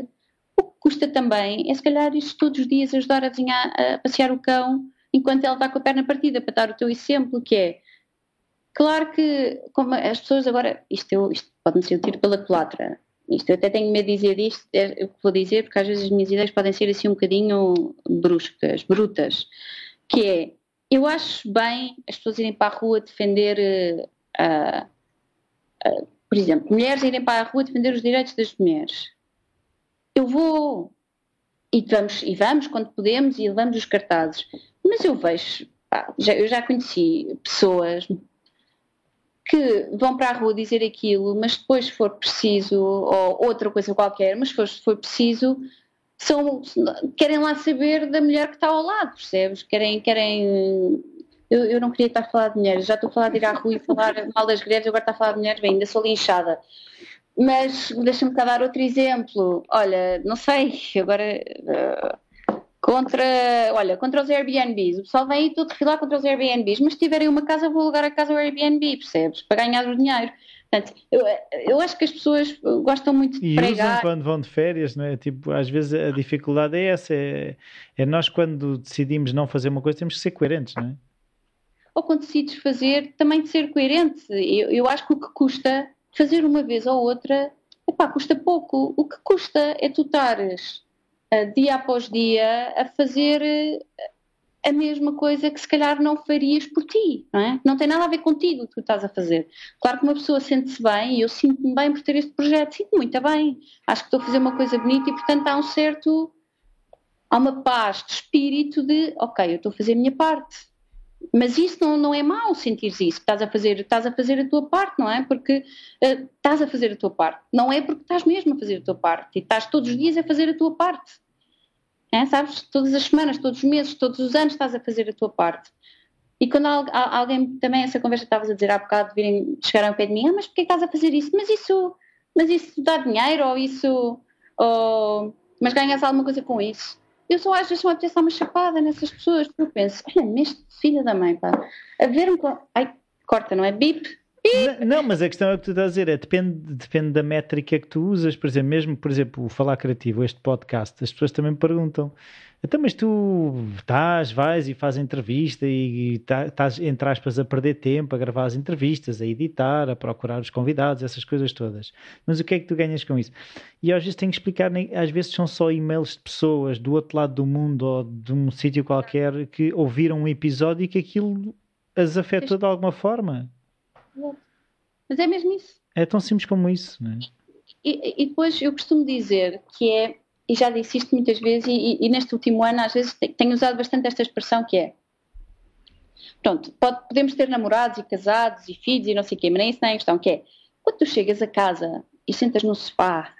o que custa também é, se calhar, isto todos os dias ajudar a vizinha a, a passear o cão enquanto ela está com a perna partida, para dar o teu exemplo, que é. Claro que como as pessoas agora, isto, eu, isto pode-me ser tiro pela culatra, isto eu até tenho medo de dizer isto, é o que vou dizer, porque às vezes as minhas ideias podem ser assim um bocadinho bruscas, brutas, que é, eu acho bem as pessoas irem para a rua defender, uh, por exemplo, mulheres irem para a rua defender os direitos das mulheres. Eu vou, e vamos, e vamos quando podemos, e levamos os cartazes, mas eu vejo, pá, já, eu já conheci pessoas que vão para a rua dizer aquilo, mas depois se for preciso, ou outra coisa qualquer, mas se for, se for preciso, são, querem lá saber da mulher que está ao lado, percebes? Querem, querem eu, eu, não queria estar a falar de mulheres, já estou a falar de ir à rua e falar mal das greves, agora está a falar de mulheres, bem, ainda sou linchada. Mas deixa-me cá dar outro exemplo. Olha, não sei, agora uh, contra, olha, contra os Airbnbs. O pessoal vem aí tudo refilar contra os Airbnbs, mas se tiverem uma casa, vou alugar a casa ao Airbnb, percebes? Para ganhar o dinheiro. Portanto, eu, eu acho que as pessoas gostam muito de e pregar. usam quando vão de férias, não é? Tipo, às vezes a dificuldade é essa, é, é nós quando decidimos não fazer uma coisa temos que ser coerentes, não é? Ou quando decides fazer, também de ser coerente. Eu, eu acho que o que custa fazer uma vez ou outra, epá, custa pouco. O que custa é tu estares uh, dia após dia a fazer uh, a mesma coisa que se calhar não farias por ti, não é? Não tem nada a ver contigo o que tu estás a fazer. Claro que uma pessoa sente-se bem e eu sinto-me bem por ter este projeto, sinto-me muito bem. Acho que estou a fazer uma coisa bonita e portanto há um certo há uma paz de espírito de ok, eu estou a fazer a minha parte. Mas isso não, não é mau sentir isso, estás a fazer, estás a fazer a tua parte, não é? Porque uh, estás a fazer a tua parte. Não é porque estás mesmo a fazer a tua parte e estás todos os dias a fazer a tua parte. É, sabes? Todas as semanas, todos os meses, todos os anos estás a fazer a tua parte. E quando alguém, também essa conversa estavas a dizer há bocado, virem, chegaram ao pé de mim, ah, mas porquê estás a fazer isso? Mas isso, mas isso dá dinheiro ou isso, ou, mas ganhas alguma coisa com isso? Eu só às vezes apetece dar uma chapada nessas pessoas, porque eu penso, olha, neste filho da mãe, pá, a ver-me com. Ai, corta, não é? Bip, não, não, mas a questão é o que tu estás a dizer, é depende, depende da métrica que tu usas, por exemplo, mesmo, por exemplo, o Falar Criativo, este podcast, as pessoas também me perguntam, então, mas tu estás, vais e fazes entrevista e tá, estás, entre aspas, a perder tempo a gravar as entrevistas, a editar, a procurar os convidados, essas coisas todas. Mas o que é que tu ganhas com isso? E às vezes tenho que explicar, às vezes são só e-mails de pessoas do outro lado do mundo ou de um sítio qualquer que ouviram um episódio e que aquilo as afetou de alguma forma. Mas é mesmo isso. É tão simples como isso, não é? E, e depois eu costumo dizer que é, e já disse isto muitas vezes, e, e neste último ano às vezes tenho usado bastante esta expressão que é pronto, pode, podemos ter namorados e casados e filhos e não sei o quê, mas nem isso não é a questão, que é quando tu chegas a casa e sentas no sofá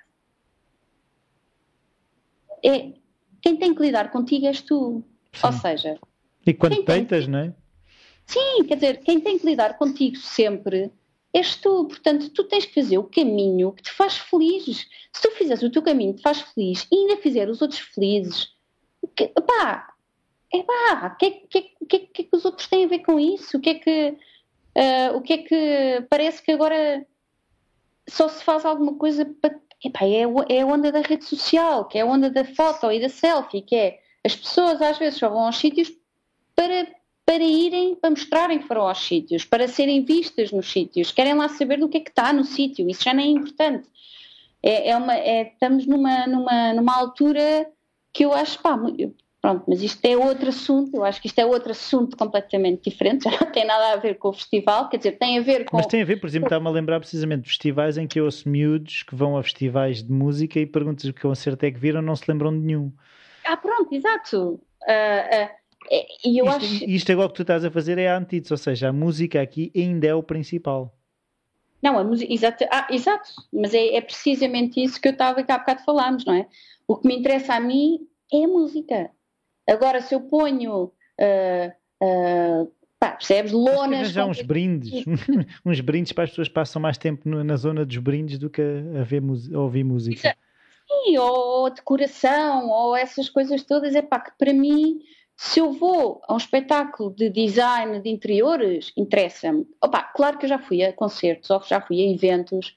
é, quem tem que lidar contigo és tu. Sim. Ou seja, e quando peitas, tem... não é? Sim, quer dizer, quem tem que lidar contigo sempre és tu. Portanto, tu tens que fazer o caminho que te faz feliz. Se tu fizeres o teu caminho que te faz feliz e ainda fizer os outros felizes, que, pá, é pá, o que, que, que, que, que os outros têm a ver com isso? O que é que, uh, o que, é que parece que agora só se faz alguma coisa para. Epá, é, é a onda da rede social, que é a onda da foto e da selfie, que é as pessoas às vezes só vão aos sítios para para irem, para mostrarem foram aos sítios, para serem vistas nos sítios, querem lá saber do que é que está no sítio, isso já não é importante. É, é uma, é, estamos numa, numa, numa altura que eu acho, pá, pronto, mas isto é outro assunto, eu acho que isto é outro assunto completamente diferente, já não tem nada a ver com o festival, quer dizer, tem a ver com... Mas tem a ver, por exemplo, está-me a lembrar precisamente de festivais em que eu ouço miúdos que vão a festivais de música e perguntas o que concerto é que viram, não se lembram de nenhum. Ah, pronto, exato. Uh, uh, é, e eu isto, acho... isto agora que tu estás a fazer é a antítese, ou seja, a música aqui ainda é o principal. Não, a música, exato, ah, exato, mas é, é, precisamente isso que eu estava cá há bocado falámos, não é? O que me interessa a mim é a música. Agora, se eu ponho, uh, uh, pá, percebes, lonas... Já uns brindes, uns brindes para as pessoas que passam mais tempo na zona dos brindes do que a, ver, a ouvir música. Sim, ou decoração, ou essas coisas todas, é pá, que para mim Se eu vou a um espetáculo de design de interiores, interessa-me. Opa, claro que eu já fui a concertos ou já fui a eventos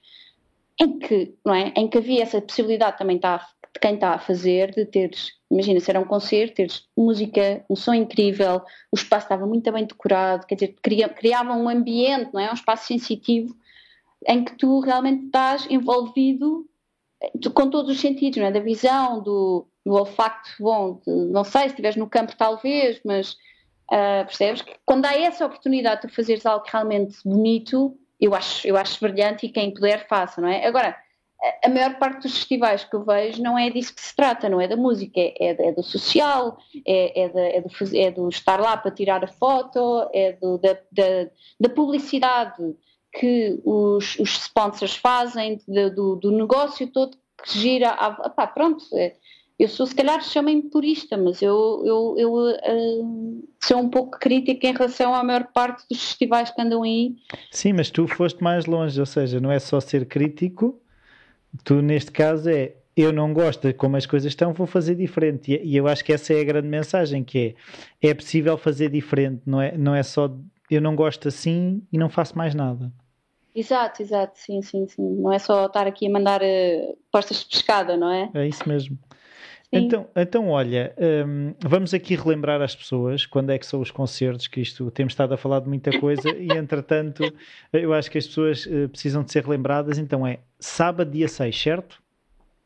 em que, não é, em que havia essa possibilidade também tá, de quem está a fazer de teres, imagina, se era um concerto, teres música, um som incrível, o espaço estava muito bem decorado, quer dizer, criava um ambiente, não é, um espaço sensitivo em que tu realmente estás envolvido com todos os sentidos, não é? Da visão, do, do olfacto, bom, de, não sei, se estiveres no campo talvez, mas uh, percebes que quando há essa oportunidade de fazeres algo realmente bonito, eu acho, eu acho brilhante e quem puder faça, não é? Agora, a maior parte dos festivais que eu vejo não é disso que se trata, não é da música, é, é, é do social, é, é, é, do, é, do, estar lá para tirar a foto, é do, da, da, da publicidade que os, os sponsors fazem, do, do, negócio todo que gira. A, pá, pronto, é, eu sou, se calhar, chamem-me purista, mas eu, eu, eu uh, sou um pouco crítica em relação à maior parte dos festivais que andam aí. Sim, mas tu foste mais longe, ou seja, não é só ser crítico, tu neste caso é eu não gosto de como as coisas estão, vou fazer diferente. E, e eu acho que essa é a grande mensagem, que é, é possível fazer diferente, não é, não é só eu não gosto assim e não faço mais nada. Exato, exato, sim, sim, sim. Não é só estar aqui a mandar uh, postas de pescada, não é? É isso mesmo. Então, então, olha, um, vamos aqui relembrar às pessoas quando é que são os concertos, que isto temos estado a falar de muita coisa e, entretanto, eu acho que as pessoas uh, precisam de ser relembradas. Então, é sábado, dia 6, certo?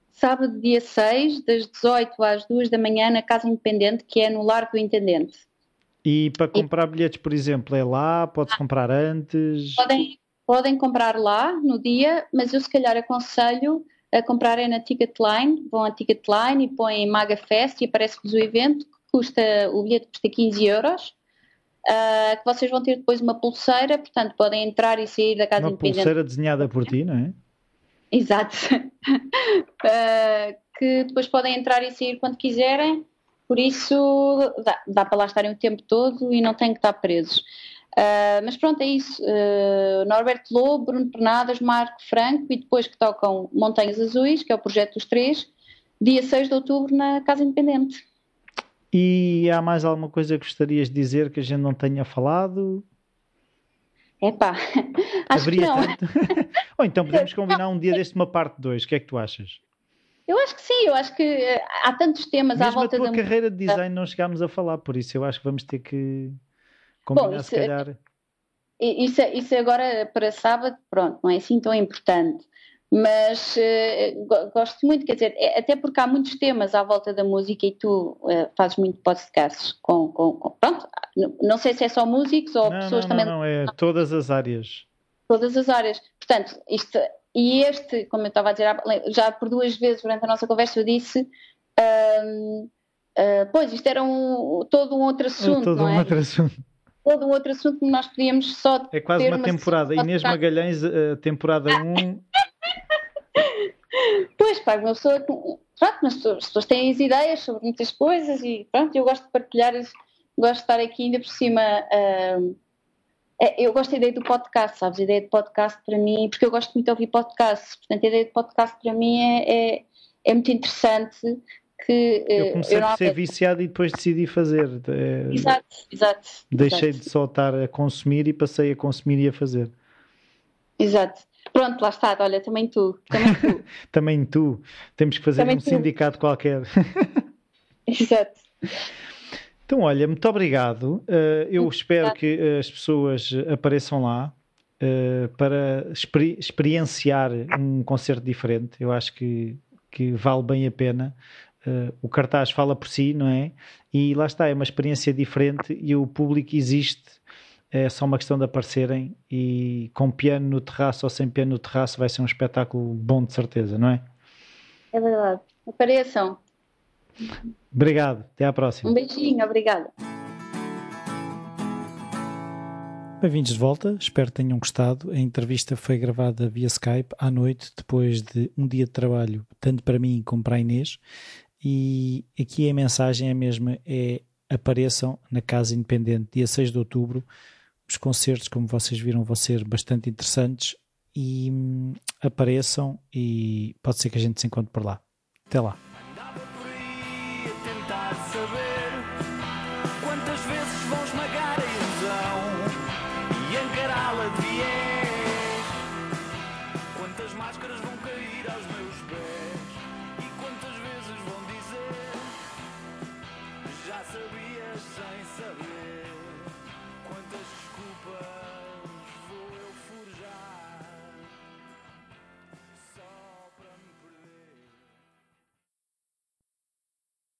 Sábado, dia 6, das 18 às 2 da manhã, na Casa Independente, que é no Lar do Intendente. E para comprar e... bilhetes, por exemplo, é lá? Pode-se comprar antes? Podem, podem comprar lá no dia, mas eu se calhar aconselho a comprarem na Ticketline, vão à Ticketline e põem MagaFest e aparece-vos o evento, que custa, o bilhete custa 15 euros, uh, que vocês vão ter depois uma pulseira, portanto podem entrar e sair da casa uma independente. Uma pulseira desenhada por ti, não é? Exato. uh, que depois podem entrar e sair quando quiserem, por isso dá, dá para lá estarem o tempo todo e não têm que estar presos. Uh, mas pronto, é isso. Uh, Norberto Lobo, Bruno Pernadas, Marco Franco e depois que tocam Montanhas Azuis, que é o projeto dos três, dia 6 de outubro na Casa Independente. E há mais alguma coisa que gostarias de dizer que a gente não tenha falado? Epá, acho Haveria que não. Tanto? Ou então podemos combinar um dia deste uma parte 2, o que é que tu achas? Eu acho que sim, eu acho que eh, há tantos temas Mesmo à volta da tua carreira de design não chegámos a falar, por isso eu acho que vamos ter que Combinar, Bom, isso, se calhar. Isso, isso agora para sábado, pronto, não é assim tão importante. Mas uh, gosto muito, quer dizer, é, até porque há muitos temas à volta da música e tu uh, fazes muito podcasts com, com, com, Pronto, não sei se é só músicos ou não, pessoas não, também. Não, não, é todas as áreas. Todas as áreas. Portanto, isto. E este, como eu estava a dizer, já por duas vezes durante a nossa conversa eu disse. Um, uh, eh, pois, isto era um, todo um outro assunto. É todo um é? outro assunto todo um outro assunto que nós podíamos só. É quase uma, uma temporada. Inês Magalhães, uh, temporada 1. pois, pá, uma pessoa. Pronto, mas as pessoas têm as ideias sobre muitas coisas e pronto, eu gosto de partilhar, gosto de estar aqui ainda por cima. Uh, eu gosto da ideia do podcast, sabes? A ideia de podcast para mim, porque eu gosto muito de ouvir podcasts, portanto, a ideia de podcast para mim é, é, é muito interessante que eu comecei eu a ser viciado e depois decidi fazer. É, exato, exato. Deixei exato. de só estar a consumir e passei a consumir e a fazer. Exato. Pronto, lá está, olha, também tu. Também tu. também tu. Temos que fazer também um tu. sindicato qualquer. exato. Então, olha, muito obrigado. Uh, eu espero obrigado. que as pessoas apareçam lá para exper experienciar um concerto diferente. Eu acho que, que vale bem a pena. Uh, o cartaz fala por si, não é? E lá está, é uma experiência diferente e o público existe. É só uma questão de aparecerem e com piano no terraço ou sem piano no terraço vai ser um espetáculo bom de certeza, não é? É verdade. Apareçam. Obrigado. Até à próxima. Um beijinho. Obrigada. Bem-vindos de volta, espero que tenham gostado. A entrevista foi gravada via Skype à noite, depois de um dia de trabalho, tanto para mim como para a Inês. E aqui a mensagem é a mesma: é apareçam na Casa Independente, dia 6 de outubro. Os concertos, como vocês viram, vão ser bastante interessantes e hum, apareçam e pode ser que a gente se encontre por lá. Até lá.